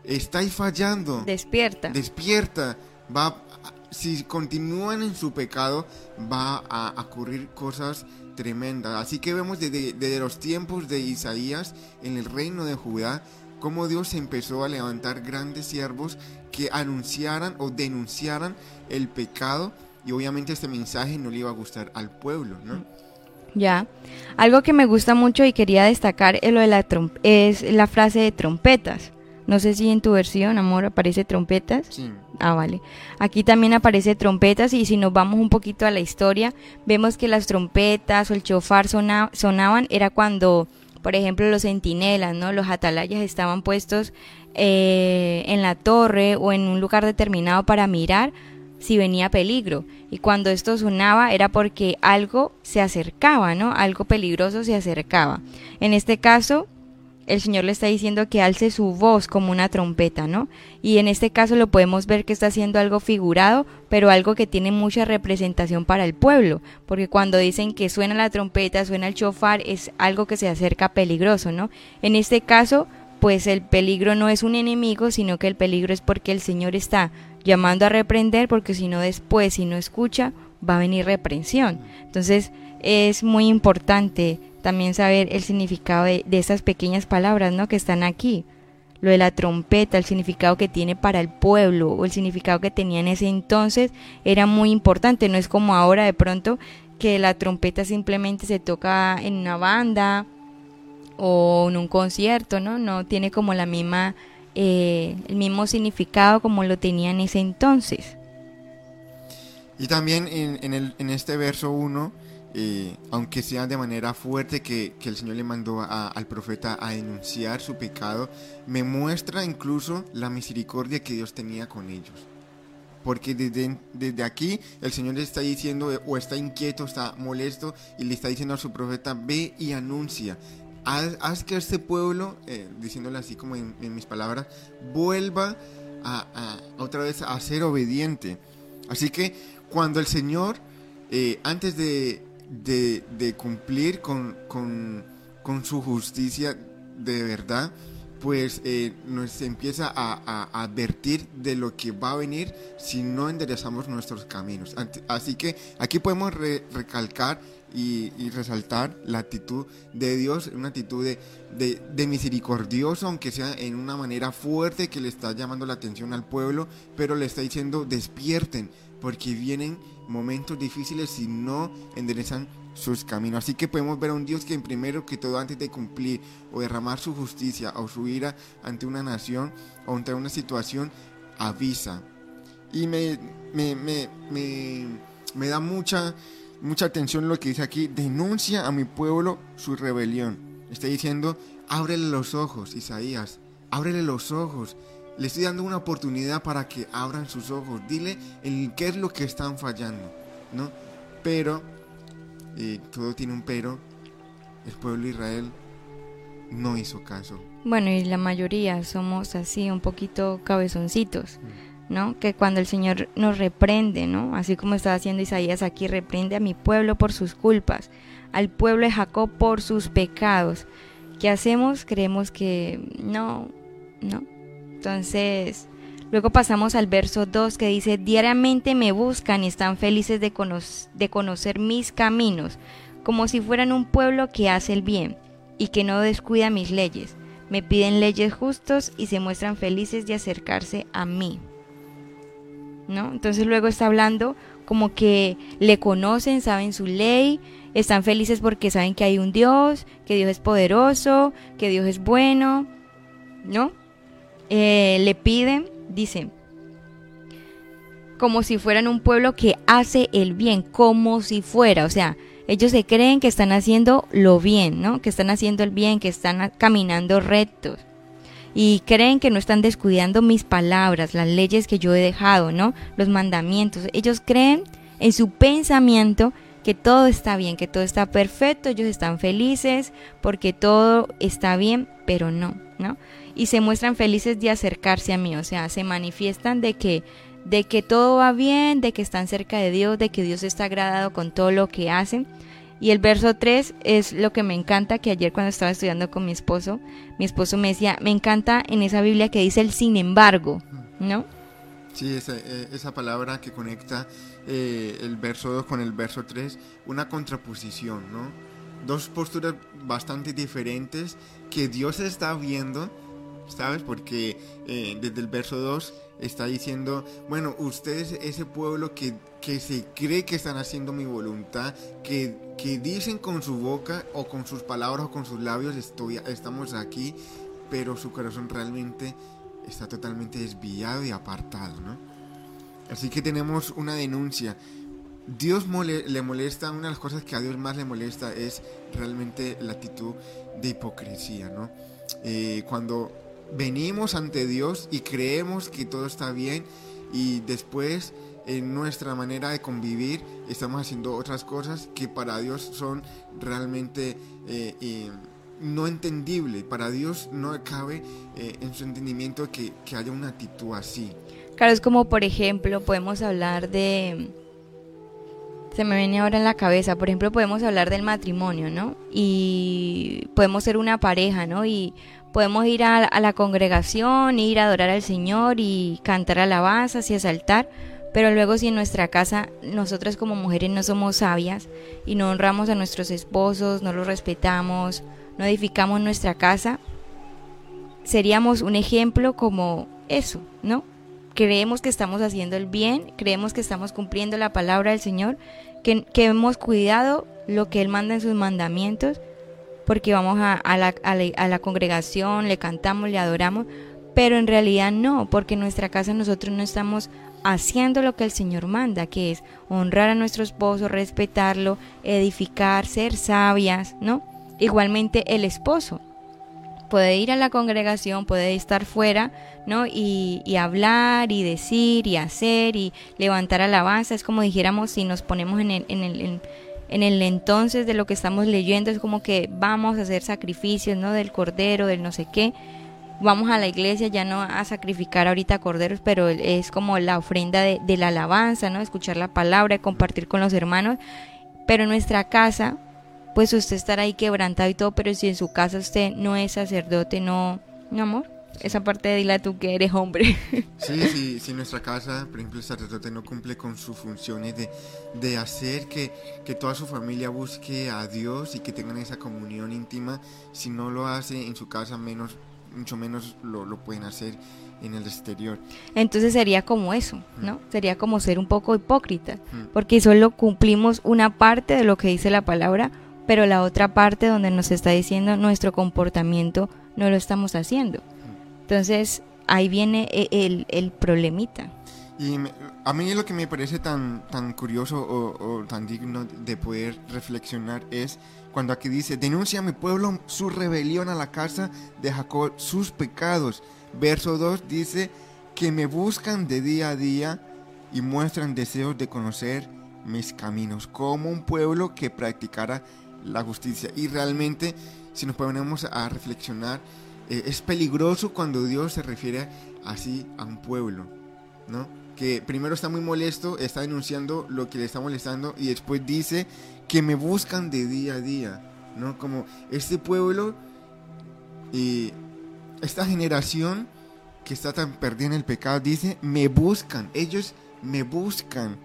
estáis fallando. Despierta. Despierta. Va, si continúan en su pecado, va a ocurrir cosas tremendas. Así que vemos desde, desde los tiempos de Isaías en el reino de Judá, cómo Dios empezó a levantar grandes siervos que anunciaran o denunciaran el pecado. Y obviamente este mensaje no le iba a gustar al pueblo, ¿no? Ya. Algo que me gusta mucho y quería destacar es lo de la es la frase de trompetas. No sé si en tu versión, amor, aparece trompetas. Sí. Ah, vale. Aquí también aparece trompetas y si nos vamos un poquito a la historia, vemos que las trompetas o el chofar sona, sonaban era cuando, por ejemplo, los centinelas, ¿no? Los atalayas estaban puestos eh, en la torre o en un lugar determinado para mirar si venía peligro. Y cuando esto sonaba era porque algo se acercaba, ¿no? Algo peligroso se acercaba. En este caso, el Señor le está diciendo que alce su voz como una trompeta, ¿no? Y en este caso lo podemos ver que está haciendo algo figurado, pero algo que tiene mucha representación para el pueblo, porque cuando dicen que suena la trompeta, suena el chofar, es algo que se acerca peligroso, ¿no? En este caso, pues el peligro no es un enemigo, sino que el peligro es porque el Señor está llamando a reprender, porque si no después, si no escucha, va a venir reprensión. Entonces es muy importante también saber el significado de, de esas pequeñas palabras ¿no? que están aquí. Lo de la trompeta, el significado que tiene para el pueblo o el significado que tenía en ese entonces era muy importante. No es como ahora de pronto que la trompeta simplemente se toca en una banda o en un concierto, ¿no? No tiene como la misma, eh, el mismo significado como lo tenía en ese entonces. Y también en, este verso 1, eh, aunque sea de manera fuerte que, que el Señor le mandó al profeta a denunciar su pecado, me muestra incluso la misericordia que Dios tenía con ellos. Porque desde, desde aquí el Señor le está diciendo, o está inquieto, está molesto, y le está diciendo a su profeta, ve y anuncia. Haz, que este pueblo, eh, diciéndole así como en, mis palabras, vuelva a, otra vez a ser obediente. Así que cuando el Señor, eh, antes de, cumplir con, su justicia de verdad, pues eh, nos empieza a, advertir de lo que va a venir si no enderezamos nuestros caminos. Así que aquí podemos re, recalcar y, resaltar la actitud de Dios, una actitud de, de, misericordioso, aunque sea en una manera fuerte que le está llamando la atención al pueblo, pero le está diciendo despierten, porque vienen momentos difíciles si no enderezan sus caminos. Así que podemos ver a un Dios que primero que todo antes de cumplir o derramar su justicia o su ira ante una nación o ante una situación, avisa. Y me, me, me, me da mucha, mucha atención lo que dice aquí, denuncia a mi pueblo su rebelión. Está diciendo, ábrele los ojos, Isaías, ábrele los ojos. Le estoy dando una oportunidad para que abran sus ojos. Dile en qué es lo que están fallando, ¿no? Pero eh, todo tiene un pero. El pueblo de Israel no hizo caso. Bueno, y la mayoría somos así, un poquito cabezoncitos, ¿no? Que cuando el Señor nos reprende, ¿no? Así como está haciendo Isaías aquí, reprende a mi pueblo por sus culpas, al pueblo de Jacob por sus pecados. ¿Qué hacemos? Creemos que no, no. Entonces, Luego pasamos al verso 2 que dice, diariamente me buscan y están felices de, de conocer mis caminos, como si fueran un pueblo que hace el bien y que no descuida mis leyes. Me piden leyes justos y se muestran felices de acercarse a mí. ¿No? Entonces luego está hablando como que le conocen, saben su ley, están felices porque saben que hay un Dios, que Dios es poderoso, que Dios es bueno, ¿no? Eh, le piden, dice, como si fueran un pueblo que hace el bien, como si fuera, o sea, ellos se creen que están haciendo lo bien, ¿no? Que están haciendo el bien, que están caminando rectos. Y creen que no están descuidando mis palabras, las leyes que yo he dejado, ¿no? Los mandamientos. Ellos creen en su pensamiento que todo está bien, que todo está perfecto, ellos están felices porque todo está bien, pero no, ¿no? Y se muestran felices de acercarse a mí, o sea, se manifiestan de que de que todo va bien, de que están cerca de Dios, de que Dios está agradado con todo lo que hacen. Y el verso 3 es lo que me encanta, que ayer cuando estaba estudiando con mi esposo, mi esposo me decía, me encanta en esa Biblia que dice el sin embargo, ¿no? Sí, esa, eh, esa palabra que conecta eh, el verso 2 con el verso 3, una contraposición, ¿no? Dos posturas bastante diferentes que Dios está viendo, ¿sabes? Porque eh, desde el verso 2 está diciendo, bueno, ustedes, ese pueblo que, que se cree que están haciendo mi voluntad, que, que dicen con su boca o con sus palabras o con sus labios, estoy, estamos aquí, pero su corazón realmente está totalmente desviado y apartado, ¿no? Así que tenemos una denuncia. Dios mole, le molesta, una de las cosas que a Dios más le molesta es realmente la actitud de hipocresía, ¿no? Eh, cuando venimos ante Dios y creemos que todo está bien y después en nuestra manera de convivir estamos haciendo otras cosas que para Dios son realmente eh, eh, no entendibles. Para Dios no cabe eh, en su entendimiento que, que haya una actitud así. Claro, es como por ejemplo, podemos hablar de... Se me viene ahora en la cabeza, por ejemplo, podemos hablar del matrimonio, ¿no? Y podemos ser una pareja, ¿no? Y podemos ir a, la congregación, ir a adorar al Señor y cantar alabanzas y exaltar, pero luego si en nuestra casa nosotras como mujeres no somos sabias y no honramos a nuestros esposos, no los respetamos, no edificamos nuestra casa, seríamos un ejemplo como eso, ¿no? Creemos que estamos haciendo el bien, creemos que estamos cumpliendo la palabra del Señor, que, que hemos cuidado lo que Él manda en sus mandamientos, porque vamos a, la congregación, le cantamos, le adoramos, pero en realidad no, porque en nuestra casa nosotros no estamos haciendo lo que el Señor manda, que es honrar a nuestro esposo, respetarlo, edificar, ser sabias, ¿no? Igualmente el esposo puede ir a la congregación, puede estar fuera, ¿no? Y, y, hablar y decir y hacer y levantar alabanza. Es como dijéramos si nos ponemos en el, en el, en, el entonces de lo que estamos leyendo, es como que vamos a hacer sacrificios, ¿no? Del cordero, del no sé qué. Vamos a la iglesia ya no a sacrificar ahorita corderos, pero es como la ofrenda de, de la alabanza, ¿no? Escuchar la palabra, compartir con los hermanos. Pero en nuestra casa, pues usted estará ahí quebrantado y todo, pero si en su casa usted no es sacerdote, no, no amor, esa parte de dila tú que eres hombre. Sí, sí, si nuestra casa, por ejemplo, el sacerdote no cumple con sus funciones de, de hacer que, que, toda su familia busque a Dios y que tengan esa comunión íntima, si no lo hace en su casa, menos, mucho menos lo, lo pueden hacer en el exterior. Entonces sería como eso, ¿no? Mm. Sería como ser un poco hipócrita, mm. porque solo cumplimos una parte de lo que dice la palabra, pero la otra parte donde nos está diciendo nuestro comportamiento no lo estamos haciendo. Entonces ahí viene e, el, el problemita. Y me, a mí lo que me parece tan, tan curioso o, o, tan digno de poder reflexionar es cuando aquí dice, denuncia a mi pueblo su rebelión a la casa de Jacob, sus pecados. Verso 2 dice, que me buscan de día a día y muestran deseos de conocer mis caminos, como un pueblo que practicara la justicia. Y realmente, si nos ponemos a reflexionar, eh, es peligroso cuando Dios se refiere así a un pueblo, ¿no? Que primero está muy molesto, está denunciando lo que le está molestando y después dice que me buscan de día a día, ¿no? Como este pueblo y esta generación que está tan perdida en el pecado, dice, me buscan, ellos me buscan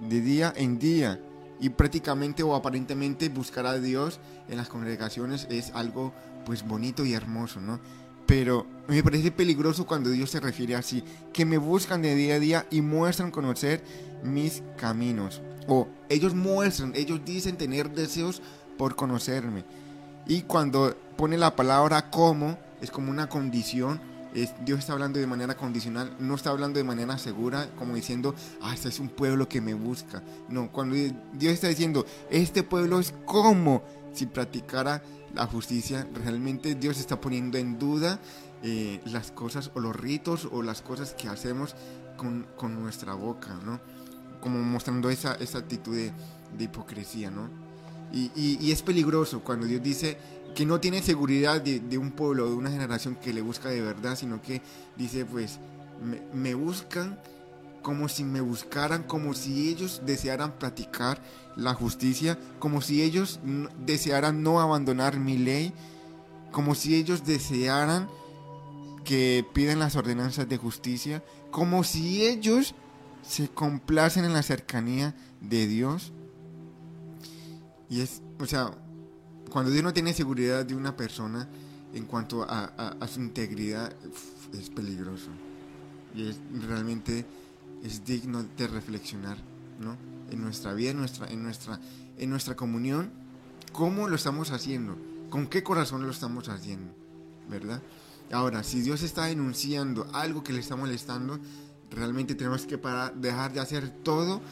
de día en día. Y prácticamente o aparentemente buscar a Dios en las congregaciones es algo pues bonito y hermoso, ¿no? Pero me parece peligroso cuando Dios se refiere así, que me buscan de día a día y muestran conocer mis caminos. O ellos muestran, ellos dicen tener deseos por conocerme. Y cuando pone la palabra como, es como una condición. Dios está hablando de manera condicional, no está hablando de manera segura, como diciendo, ah, este es un pueblo que me busca. No, cuando Dios está diciendo, este pueblo es como si practicara la justicia, realmente Dios está poniendo en duda eh, las cosas o los ritos o las cosas que hacemos con, con nuestra boca, ¿no? Como mostrando esa, esa actitud de, de hipocresía, ¿no? Y, y, es peligroso cuando Dios dice que no tiene seguridad de, un pueblo, de una generación que le busca de verdad, sino que dice, pues, me, me buscan como si me buscaran, como si ellos desearan practicar la justicia, como si ellos desearan no abandonar mi ley, como si ellos desearan que pidan las ordenanzas de justicia, como si ellos se complacen en la cercanía de Dios. Y es, o sea, cuando Dios no tiene seguridad de una persona en cuanto a su integridad, es peligroso. Y es realmente es digno de reflexionar, ¿no? En nuestra vida, en nuestra, en nuestra, en nuestra comunión, cómo lo estamos haciendo, con qué corazón lo estamos haciendo, ¿verdad? Ahora, si Dios está denunciando algo que le está molestando, realmente tenemos que parar, dejar de hacer todo,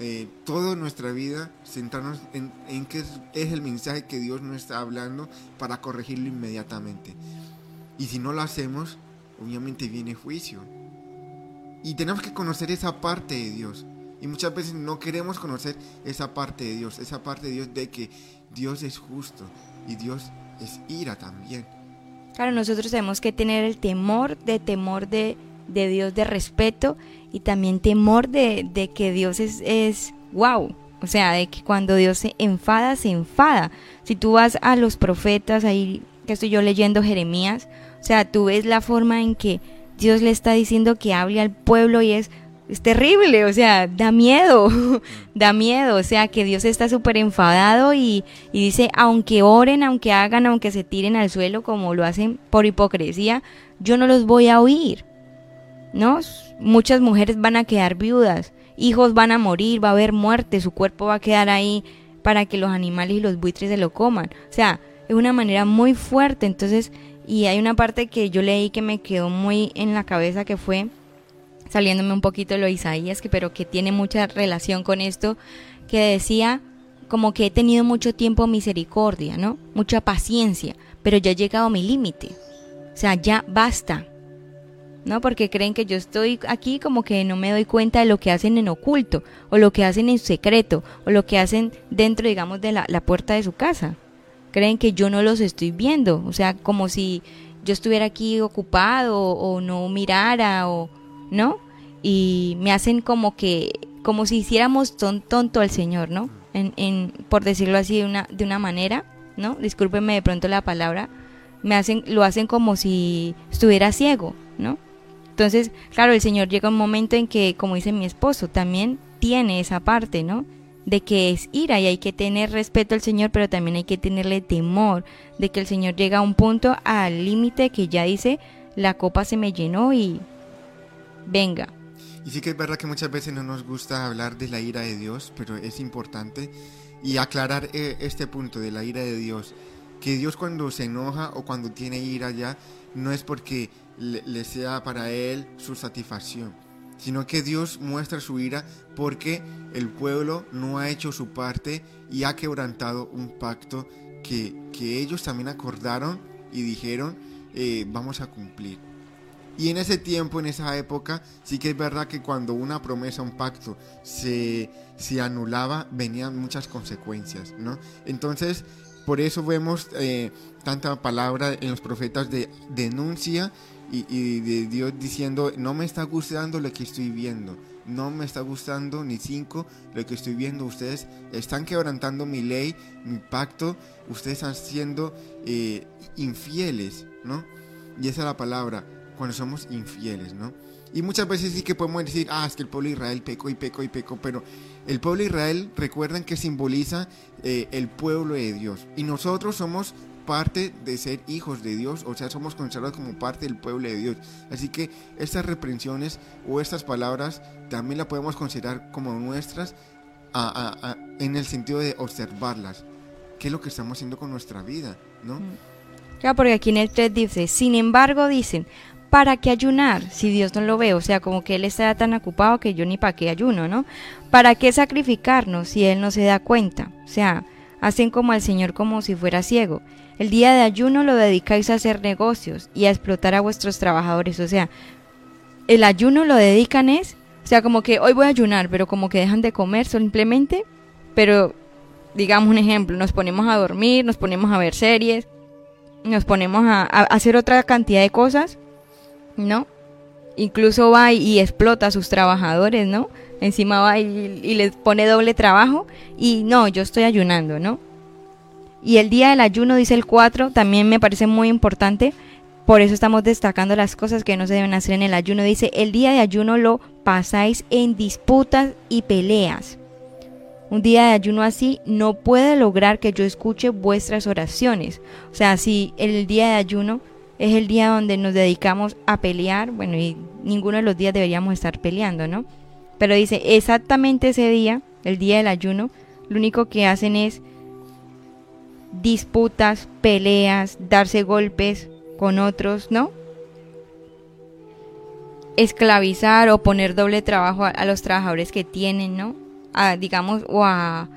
eh, toda nuestra vida, centrarnos en, en qué es, el mensaje que Dios nos está hablando para corregirlo inmediatamente. Y si no lo hacemos, obviamente viene juicio. Y tenemos que conocer esa parte de Dios. Y muchas veces no queremos conocer esa parte de Dios, esa parte de Dios de que Dios es justo y Dios es ira también. Claro, nosotros tenemos que tener el temor de temor de, de Dios, de respeto y también temor de, de que Dios es, es wow. O sea, de que cuando Dios se enfada, se enfada. Si tú vas a los profetas, ahí que estoy yo leyendo Jeremías, o sea, tú ves la forma en que Dios le está diciendo que hable al pueblo y es, es terrible, o sea, da miedo, da miedo, o sea, que Dios está súper enfadado y, y, dice, aunque oren, aunque hagan, aunque se tiren al suelo como lo hacen por hipocresía, yo no los voy a oír, ¿no? Muchas mujeres van a quedar viudas, hijos van a morir, va a haber muerte, su cuerpo va a quedar ahí para que los animales y los buitres se lo coman, o sea, es una manera muy fuerte, entonces y hay una parte que yo leí que me quedó muy en la cabeza que fue saliéndome un poquito lo de Isaías, que, pero que tiene mucha relación con esto, que decía como que he tenido mucho tiempo misericordia, ¿no? Mucha paciencia, pero ya ha llegado mi límite. O sea, ya basta. ¿No? Porque creen que yo estoy aquí como que no me doy cuenta de lo que hacen en oculto, o lo que hacen en secreto, o lo que hacen dentro, digamos, de la, la puerta de su casa creen que yo no los estoy viendo, o sea, como si yo estuviera aquí ocupado o, no mirara o no, y me hacen como que como si hiciéramos ton, tonto al Señor, ¿no? En, en, por decirlo así de una de una manera, ¿no? Discúlpenme de pronto la palabra, me hacen lo hacen como si estuviera ciego, ¿no? Entonces, claro, el Señor llega un momento en que, como dice mi esposo, también tiene esa parte, ¿no? de que es ira y hay que tener respeto al Señor, pero también hay que tenerle temor de que el Señor llega a un punto al límite que ya dice, la copa se me llenó y venga. Y sí que es verdad que muchas veces no nos gusta hablar de la ira de Dios, pero es importante y aclarar eh, este punto de la ira de Dios, que Dios cuando se enoja o cuando tiene ira ya, no es porque le, sea para él su satisfacción sino que Dios muestra su ira porque el pueblo no ha hecho su parte y ha quebrantado un pacto que, que ellos también acordaron y dijeron eh, vamos a cumplir. Y en ese tiempo, en esa época, sí que es verdad que cuando una promesa, un pacto se, se anulaba, venían muchas consecuencias, ¿no? Entonces, por eso vemos eh, tanta palabra en los profetas de denuncia y, de Dios diciendo, no me está gustando lo que estoy viendo, no me está gustando ni cinco lo que estoy viendo, ustedes están quebrantando mi ley, mi pacto, ustedes están siendo eh, infieles, ¿no? Y esa es la palabra, cuando somos infieles, ¿no? Y muchas veces sí que podemos decir, ah, es que el pueblo de Israel pecó y pecó y pecó, pero el pueblo de Israel, recuerdan que simboliza eh, el pueblo de Dios. Y nosotros somos parte de ser hijos de Dios, o sea, somos considerados como parte del pueblo de Dios. Así que estas reprensiones o estas palabras también las podemos considerar como nuestras a- en el sentido de observarlas. ¿Qué es lo que estamos haciendo con nuestra vida? ¿no? Claro, porque aquí en el 3 dice, sin embargo, dicen, ¿para qué ayunar si Dios no lo ve? O sea, como que Él está tan ocupado que yo ni para qué ayuno, ¿no? ¿Para qué sacrificarnos si Él no se da cuenta? O sea, hacen como al Señor como si fuera ciego. El día de ayuno lo dedicáis a hacer negocios y a explotar a vuestros trabajadores. O sea, el ayuno lo dedican es, o sea, como que hoy voy a ayunar, pero como que dejan de comer simplemente, pero digamos un ejemplo, nos ponemos a dormir, nos ponemos a ver series, nos ponemos a, a hacer otra cantidad de cosas, ¿no? Incluso va y, explota a sus trabajadores, ¿no? Encima va y, y les pone doble trabajo y no, yo estoy ayunando, ¿no? Y el día del ayuno, dice el 4, también me parece muy importante, por eso estamos destacando las cosas que no se deben hacer en el ayuno. Dice, el día de ayuno lo pasáis en disputas y peleas. Un día de ayuno así no puede lograr que yo escuche vuestras oraciones. O sea, si el día de ayuno es el día donde nos dedicamos a pelear, bueno, y ninguno de los días deberíamos estar peleando, ¿no? Pero dice, exactamente ese día, el día del ayuno, lo único que hacen es disputas, peleas, darse golpes con otros, ¿no? Esclavizar o poner doble trabajo a, los trabajadores que tienen, ¿no? A, digamos, o a,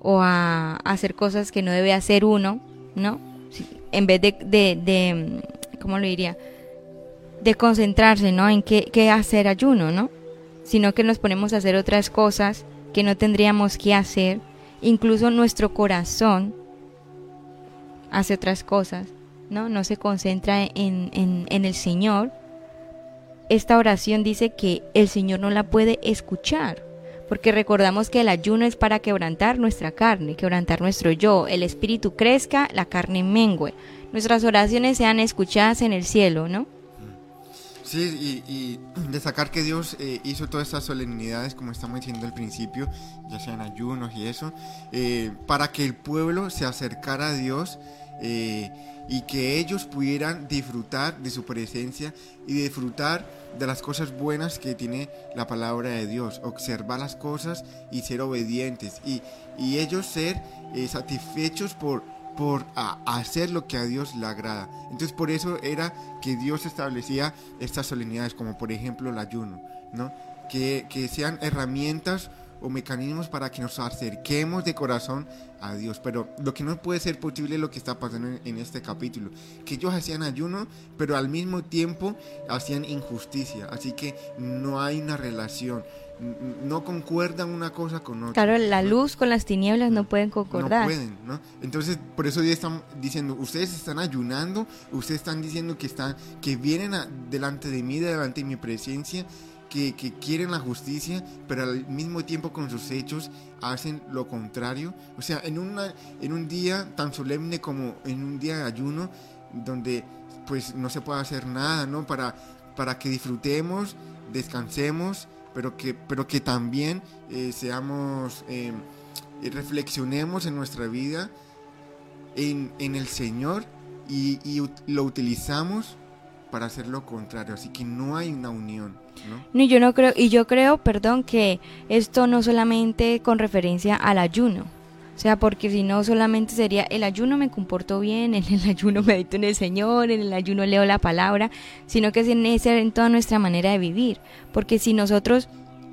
o a hacer cosas que no debe hacer uno, ¿no? En vez de, ¿cómo lo diría? De concentrarse, ¿no? En qué, hacer ayuno, ¿no? Sino que nos ponemos a hacer otras cosas que no tendríamos que hacer. Incluso nuestro corazón hace otras cosas, ¿no? No se concentra en, en, en el Señor. Esta oración dice que el Señor no la puede escuchar, porque recordamos que el ayuno es para quebrantar nuestra carne, quebrantar nuestro yo, el espíritu crezca, la carne mengue. Nuestras oraciones sean escuchadas en el cielo, ¿no? Sí, y, y destacar que Dios eh, hizo todas estas solemnidades, como estamos diciendo al principio, ya sean ayunos y eso, eh, para que el pueblo se acercara a Dios eh, y que ellos pudieran disfrutar de su presencia y disfrutar de las cosas buenas que tiene la palabra de Dios, observar las cosas y ser obedientes y, y ellos ser eh, satisfechos por, por a- hacer lo que a Dios le agrada. Entonces por eso era que Dios establecía estas solemnidades, como por ejemplo el ayuno, ¿no? Que, que sean herramientas o mecanismos para que nos acerquemos de corazón a Dios. Pero lo que no puede ser posible es lo que está pasando en, en este capítulo. Que ellos hacían ayuno, pero al mismo tiempo hacían injusticia. Así que no hay una relación. No concuerdan una cosa con otra. Claro, la ¿no? luz con las tinieblas no pueden No concordar. pueden, ¿no? Entonces, por eso Dios está diciendo, ustedes están ayunando, ustedes están diciendo que están, que vienen a- delante de mí, delante de mi presencia, que, que quieren la justicia, pero al mismo tiempo con sus hechos hacen lo contrario. O sea, en, una, en un día tan solemne como en un día de ayuno, donde pues no se puede hacer nada, ¿no? Para, para que disfrutemos, descansemos, pero que, pero que también eh, seamos... eh, y reflexionemos en nuestra vida en, en el Señor y, y lo utilizamos para hacer lo contrario. Así que no hay una unión, ¿no? No, yo no creo, y yo creo, perdón, que esto no solamente con referencia al ayuno. O sea, porque si no solamente sería el ayuno me comporto bien, en el ayuno medito en el Señor, en el ayuno leo la palabra, sino que que ser en toda nuestra manera de vivir. Porque si nosotros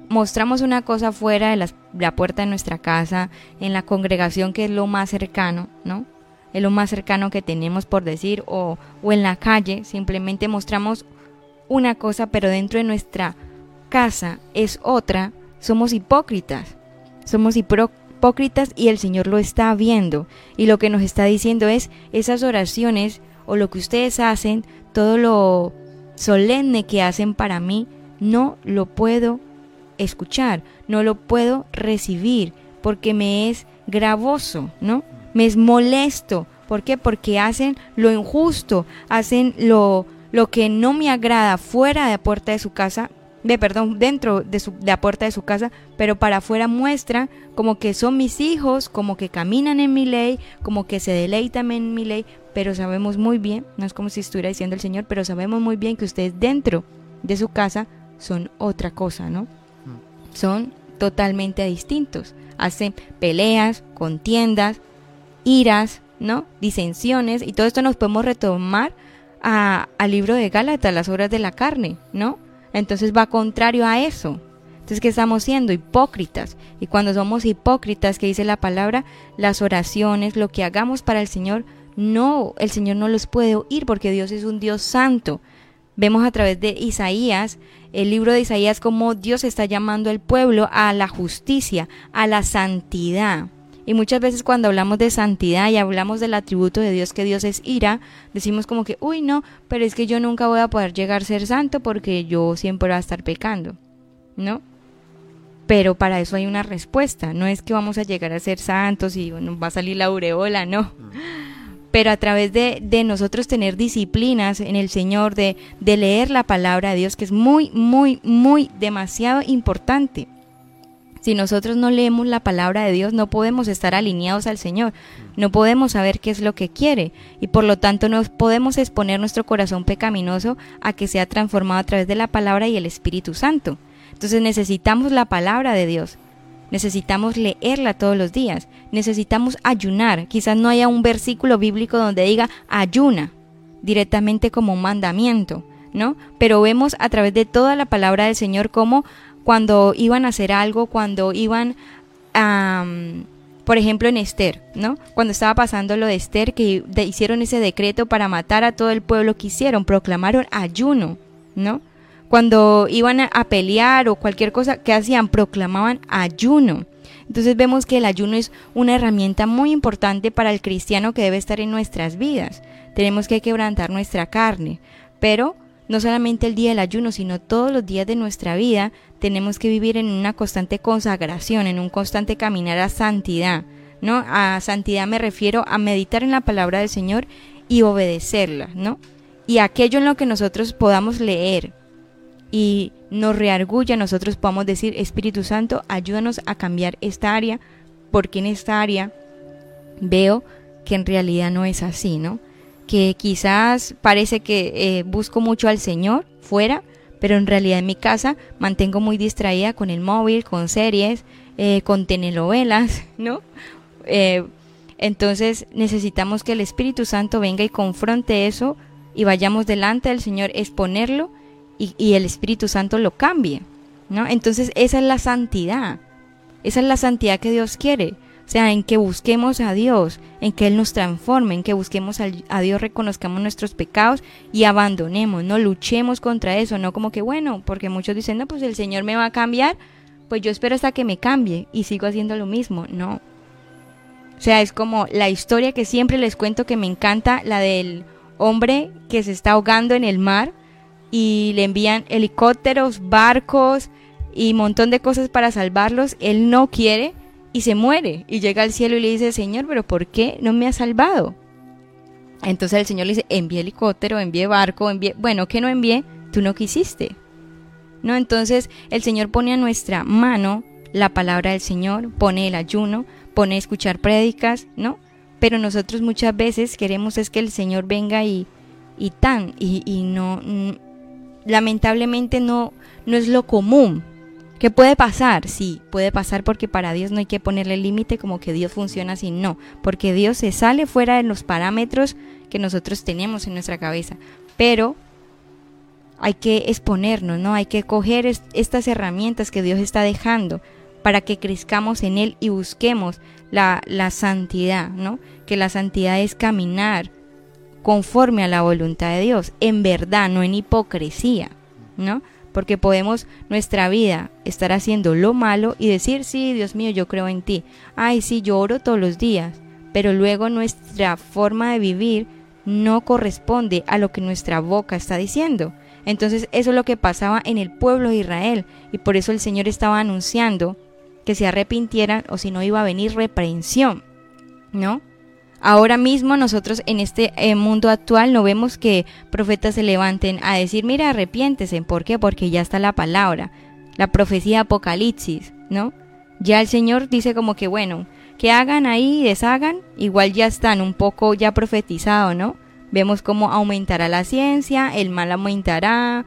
mostramos una cosa fuera de las- la puerta de nuestra casa, en la congregación que es lo más cercano, ¿no? Es lo más cercano que tenemos por decir, o, o en la calle, simplemente mostramos una cosa, pero dentro de nuestra casa es otra, somos hipócritas. Somos hipro- y el Señor lo está viendo. Y lo que nos está diciendo es, esas oraciones o lo que ustedes hacen, todo lo solemne que hacen para mí, no lo puedo escuchar, no lo puedo recibir, porque me es gravoso, ¿no? Me es molesto. ¿Por qué? Porque hacen lo injusto, hacen lo, lo que no me agrada fuera de la puerta de su casa, de perdón, dentro de, su, de la puerta de su casa, pero para afuera muestra como que son mis hijos, como que caminan en mi ley, como que se deleitan en mi ley, pero sabemos muy bien, no es como si estuviera diciendo el Señor, pero sabemos muy bien que ustedes dentro de su casa son otra cosa, ¿no? Son totalmente distintos. Hacen peleas, contiendas, iras, ¿no? Disensiones, y todo esto nos podemos retomar al libro de Gálatas, las obras de la carne, ¿no? Entonces va contrario a eso. Entonces, ¿qué estamos siendo? Hipócritas. Y cuando somos hipócritas, que dice la palabra, las oraciones, lo que hagamos para el Señor, no, el Señor no los puede oír porque Dios es un Dios santo. Vemos a través de Isaías, el libro de Isaías, cómo Dios está llamando al pueblo a la justicia, a la santidad. Y muchas veces cuando hablamos de santidad y hablamos del atributo de Dios, que Dios es ira, decimos como que, uy, no, pero es que yo nunca voy a poder llegar a ser santo porque yo siempre voy a estar pecando, ¿no? Pero para eso hay una respuesta, no es que vamos a llegar a ser santos y nos va a salir la aureola, no. Pero a través de, de nosotros tener disciplinas en el Señor, de, de leer la palabra de Dios, que es muy, muy, muy demasiado importante. Si nosotros no leemos la palabra de Dios, no podemos estar alineados al Señor, no podemos saber qué es lo que quiere y por lo tanto no podemos exponer nuestro corazón pecaminoso a que sea transformado a través de la palabra y el Espíritu Santo. Entonces necesitamos la palabra de Dios, necesitamos leerla todos los días, necesitamos ayunar. Quizás no haya un versículo bíblico donde diga ayuna directamente como un mandamiento, ¿no? Pero vemos a través de toda la palabra del Señor cómo cuando iban a hacer algo, cuando iban a, por ejemplo, en Esther, ¿no? Cuando estaba pasando lo de Esther, que hicieron ese decreto para matar a todo el pueblo que hicieron, proclamaron ayuno, ¿no? Cuando iban a, pelear o cualquier cosa que hacían, proclamaban ayuno. Entonces vemos que el ayuno es una herramienta muy importante para el cristiano que debe estar en nuestras vidas. Tenemos que quebrantar nuestra carne, pero no solamente el día del ayuno, sino todos los días de nuestra vida tenemos que vivir en una constante consagración, en un constante caminar a santidad. ¿no? A santidad me refiero a meditar en la palabra del Señor y obedecerla, ¿no? Y aquello en lo que nosotros podamos leer y nos reargulla, nosotros podamos decir, Espíritu Santo, ayúdanos a cambiar esta área, porque en esta área veo que en realidad no es así, ¿no? Que quizás parece que eh, busco mucho al Señor fuera, pero en realidad en mi casa mantengo muy distraída con el móvil, con series, eh, con telenovelas, ¿no? Eh, entonces necesitamos que el Espíritu Santo venga y confronte eso y vayamos delante del Señor, exponerlo y, el Espíritu Santo lo cambie, ¿no? Entonces esa es la santidad, esa es la santidad que Dios quiere, o sea, en que busquemos a Dios, en que Él nos transforme, en que busquemos a Dios, reconozcamos nuestros pecados y abandonemos, no luchemos contra eso, no como que bueno, porque muchos dicen, no, pues el Señor me va a cambiar, pues yo espero hasta que me cambie y sigo haciendo lo mismo, no. O sea, es como la historia que siempre les cuento que me encanta, la del hombre que se está ahogando en el mar y le envían helicópteros, barcos y un montón de cosas para salvarlos. Él no quiere y se muere y llega al cielo y le dice, Señor, pero ¿por qué no me has salvado? Entonces el Señor le dice, envíe helicóptero, envíe barco, envíe... Bueno, que no envíe, tú no quisiste. ¿No? Entonces el Señor pone a nuestra mano la palabra del Señor, pone el ayuno, pone escuchar prédicas, ¿no? Pero nosotros muchas veces queremos es que el Señor venga y, y tan, y, y no, lamentablemente no, no es lo común. ¿Qué puede pasar? Sí, puede pasar porque para Dios no hay que ponerle límite como que Dios funciona así, no, porque Dios se sale fuera de los parámetros que nosotros tenemos en nuestra cabeza. Pero hay que exponernos, ¿no? Hay que coger est- estas herramientas que Dios está dejando para que crezcamos en Él y busquemos la, la santidad, ¿no? Que la santidad es caminar conforme a la voluntad de Dios, en verdad, no en hipocresía, ¿no? Porque podemos nuestra vida estar haciendo lo malo y decir, sí, Dios mío, yo creo en ti. Ay, sí, yo oro todos los días, pero luego nuestra forma de vivir no corresponde a lo que nuestra boca está diciendo. Entonces eso es lo que pasaba en el pueblo de Israel y por eso el Señor estaba anunciando que se arrepintieran o si no iba a venir reprensión, ¿no? Ahora mismo nosotros en este eh, mundo actual no vemos que profetas se levanten a decir, mira, arrepiéntese. ¿Por qué? Porque ya está la palabra, la profecía de Apocalipsis, ¿no? Ya el Señor dice como que, bueno, que hagan ahí y deshagan, igual ya están un poco ya profetizado, ¿no? Vemos cómo aumentará la ciencia, el mal aumentará,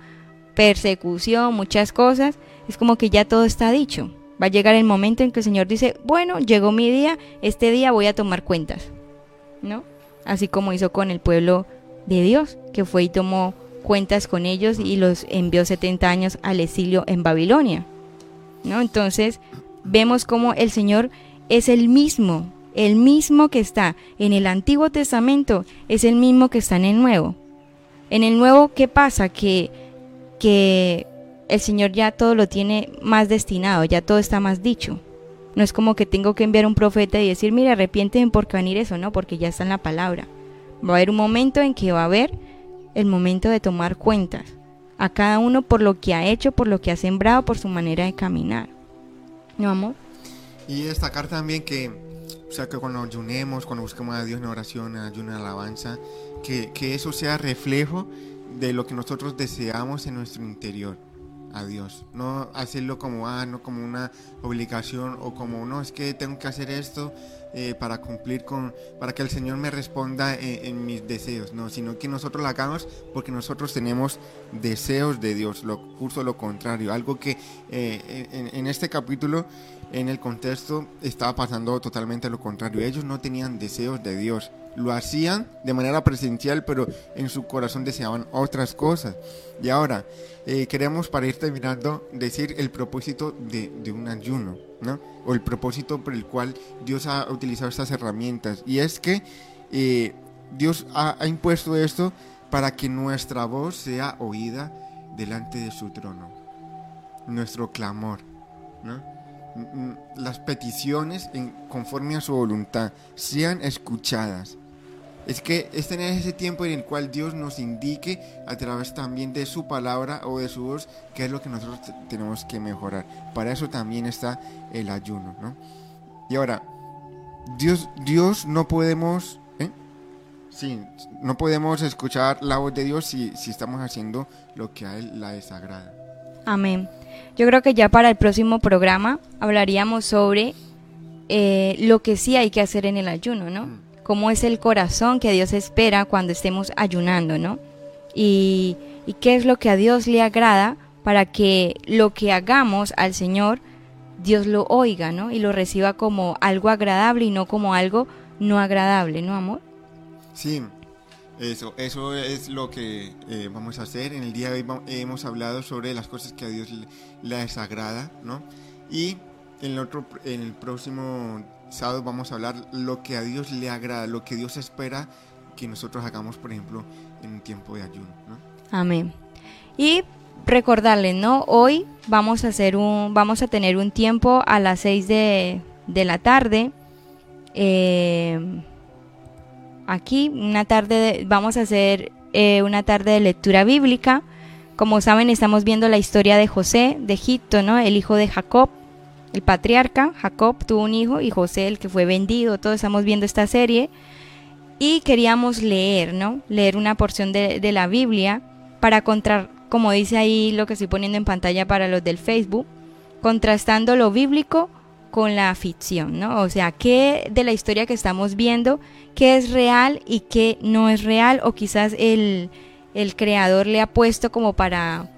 persecución, muchas cosas. Es como que ya todo está dicho. Va a llegar el momento en que el Señor dice, bueno, llegó mi día, este día voy a tomar cuentas. ¿No? Así como hizo con el pueblo de Dios, que fue y tomó cuentas con ellos y los envió 70 años al exilio en Babilonia. ¿No? Entonces, vemos como el Señor es el mismo, el mismo que está en el Antiguo Testamento, es el mismo que está en el Nuevo. En el Nuevo, ¿qué pasa? Que, que el Señor ya todo lo tiene más destinado, ya todo está más dicho. No es como que tengo que enviar un profeta y decir, mira, arrepienten por venir eso, no, porque ya está en la palabra. Va a haber un momento en que va a haber el momento de tomar cuentas a cada uno por lo que ha hecho, por lo que ha sembrado, por su manera de caminar. ¿No, amor? Y destacar también que, o sea, que cuando ayunemos, cuando busquemos a Dios en oración, en ayuno, en alabanza, que, que eso sea reflejo de lo que nosotros deseamos en nuestro interior a Dios. No hacerlo como, ah, no como una obligación o como, no, es que tengo que hacer esto eh, para cumplir con, para que el Señor me responda en, en, mis deseos, no, sino que nosotros lo hagamos porque nosotros tenemos deseos de Dios, lo justo lo contrario, algo que eh, en este capítulo en el contexto estaba pasando totalmente lo contrario. Ellos no tenían deseos de Dios. Lo hacían de manera presencial, pero en su corazón deseaban otras cosas. Y ahora, eh, queremos para ir terminando decir el propósito de, de, un ayuno, ¿no? O el propósito por el cual Dios ha utilizado estas herramientas. Y es que eh, Dios ha, ha impuesto esto para que nuestra voz sea oída delante de su trono. Nuestro clamor, ¿no? Las peticiones en, conforme a su voluntad sean escuchadas. Es que es tener ese tiempo en el cual Dios nos indique a través también de su palabra o de su voz qué es lo que nosotros tenemos que mejorar. Para eso también está el ayuno, ¿no? Y ahora, Dios, Dios no podemos, ¿eh? sí, no podemos escuchar la voz de Dios si, si estamos haciendo lo que a Él la desagrada. Amén. Yo creo que ya para el próximo programa hablaríamos sobre eh, lo que sí hay que hacer en el ayuno, ¿no? Cómo es el corazón que Dios espera cuando estemos ayunando, ¿no? Y, y qué es lo que a Dios le agrada para que lo que hagamos al Señor, Dios lo oiga, ¿no? Y lo reciba como algo agradable y no como algo no agradable, ¿no, amor? Sí, eso, eso es lo que eh, vamos a hacer. En el día de hoy hemos hablado sobre las cosas que a Dios le, le desagrada, ¿no? Y en el, otro, en el próximo sábado vamos a hablar lo que a Dios le agrada, lo que Dios espera que nosotros hagamos, por ejemplo, en un tiempo de ayuno, ¿no? Amén. Y recordarles, ¿no? Hoy vamos a hacer un, vamos a tener un tiempo a las 6 de, de la tarde. Eh, aquí una tarde de, vamos a hacer eh, una tarde de lectura bíblica. Como saben, estamos viendo la historia de José de Egipto, ¿no? El hijo de Jacob, el patriarca. Jacob tuvo un hijo y José el que fue vendido. Todos estamos viendo esta serie y queríamos leer, ¿no? Leer una porción de, la Biblia para contra, como dice ahí lo que estoy poniendo en pantalla para los del Facebook, contrastando lo bíblico con la ficción, ¿no? O sea, qué de la historia que estamos viendo, qué es real y qué no es real, o quizás el, el creador le ha puesto como para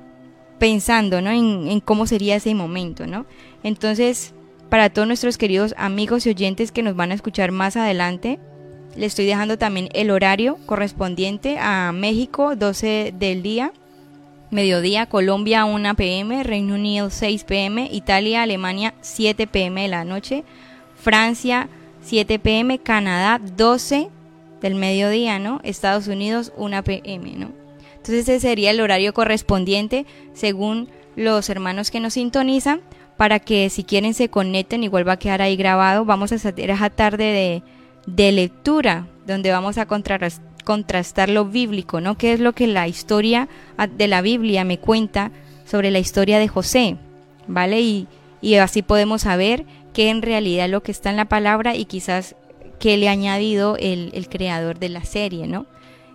pensando, ¿no? En, en, cómo sería ese momento, ¿no? Entonces, para todos nuestros queridos amigos y oyentes que nos van a escuchar más adelante, le estoy dejando también el horario correspondiente a México, 12 del día, mediodía, Colombia 1 pm, Reino Unido 6 pm, Italia, Alemania 7 pm de la noche, Francia 7 pm, Canadá 12 del mediodía, ¿no? Estados Unidos 1 pm, ¿no? Entonces ese sería el horario correspondiente según los hermanos que nos sintonizan para que si quieren se conecten, igual va a quedar ahí grabado. Vamos a hacer esa tarde de, de lectura donde vamos a contrarrestar contrastar lo bíblico, ¿no? ¿Qué es lo que la historia de la Biblia me cuenta sobre la historia de José? ¿Vale? Y, y así podemos saber qué en realidad es lo que está en la palabra y quizás qué le ha añadido el, el creador de la serie, ¿no?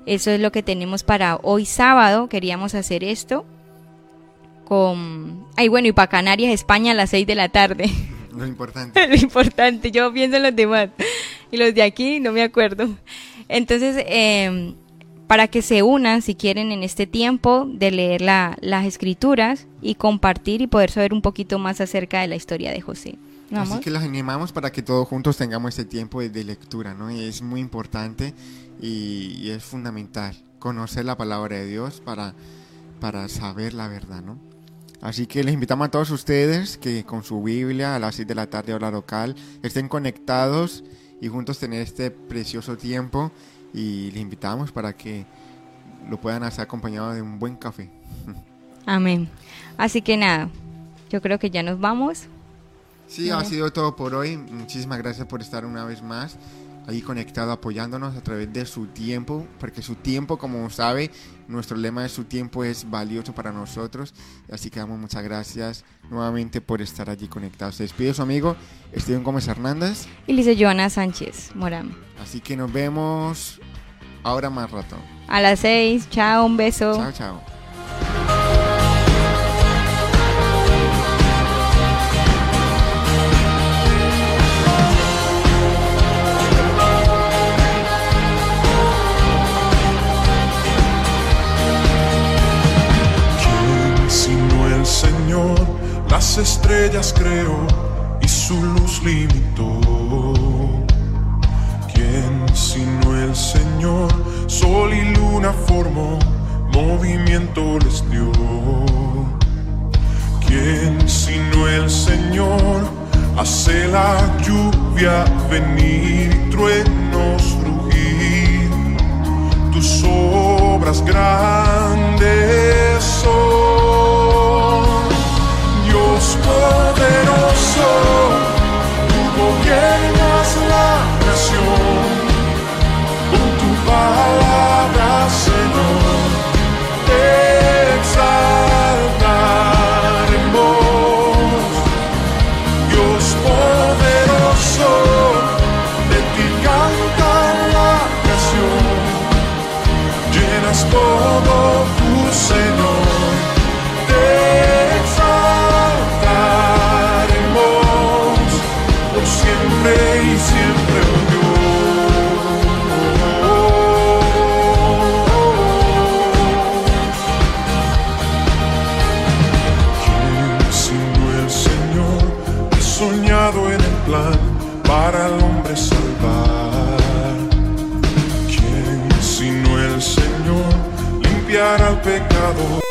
Eso es lo que tenemos para hoy sábado. Queríamos hacer esto con... Ay, bueno, y para Canarias, España a las 6 de la tarde. Lo importante. lo importante, yo pienso en los demás. Y los de aquí no me acuerdo. Entonces, eh, para que se unan, si quieren, en este tiempo de leer la- las escrituras y compartir y poder saber un poquito más acerca de la historia de José. ¿No, Así que los animamos para que todos juntos tengamos este tiempo de, de lectura, ¿no? Y es muy importante y, y es fundamental conocer la palabra de Dios para, para saber la verdad, ¿no? Así que les invitamos a todos ustedes que con su Biblia a las 6 de la tarde hora local estén conectados y juntos tener este precioso tiempo y les invitamos para que lo puedan hacer acompañado de un buen café. Amén. Así que nada, yo creo que ya nos vamos. Sí, ha sido todo por hoy. Muchísimas gracias por estar una vez más ahí conectado, apoyándonos a través de su tiempo, porque su tiempo, como sabe, nuestro lema de su tiempo es valioso para nosotros. Así que damos muchas gracias nuevamente por estar allí conectados. Se despide su amigo Steven Gómez Hernández. Y le dice Joana Sánchez Morán. Así que nos vemos ahora más rato. A las 6, chao, un beso. Chao, chao. Las estrellas creó y su luz limitó. ¿Quién sino el Señor? Sol y luna formó, movimiento les dio. ¿Quién sino el Señor? Hace la lluvia venir truenos rugir tus obras grandes poderoso, tú gobiernas ¿Quién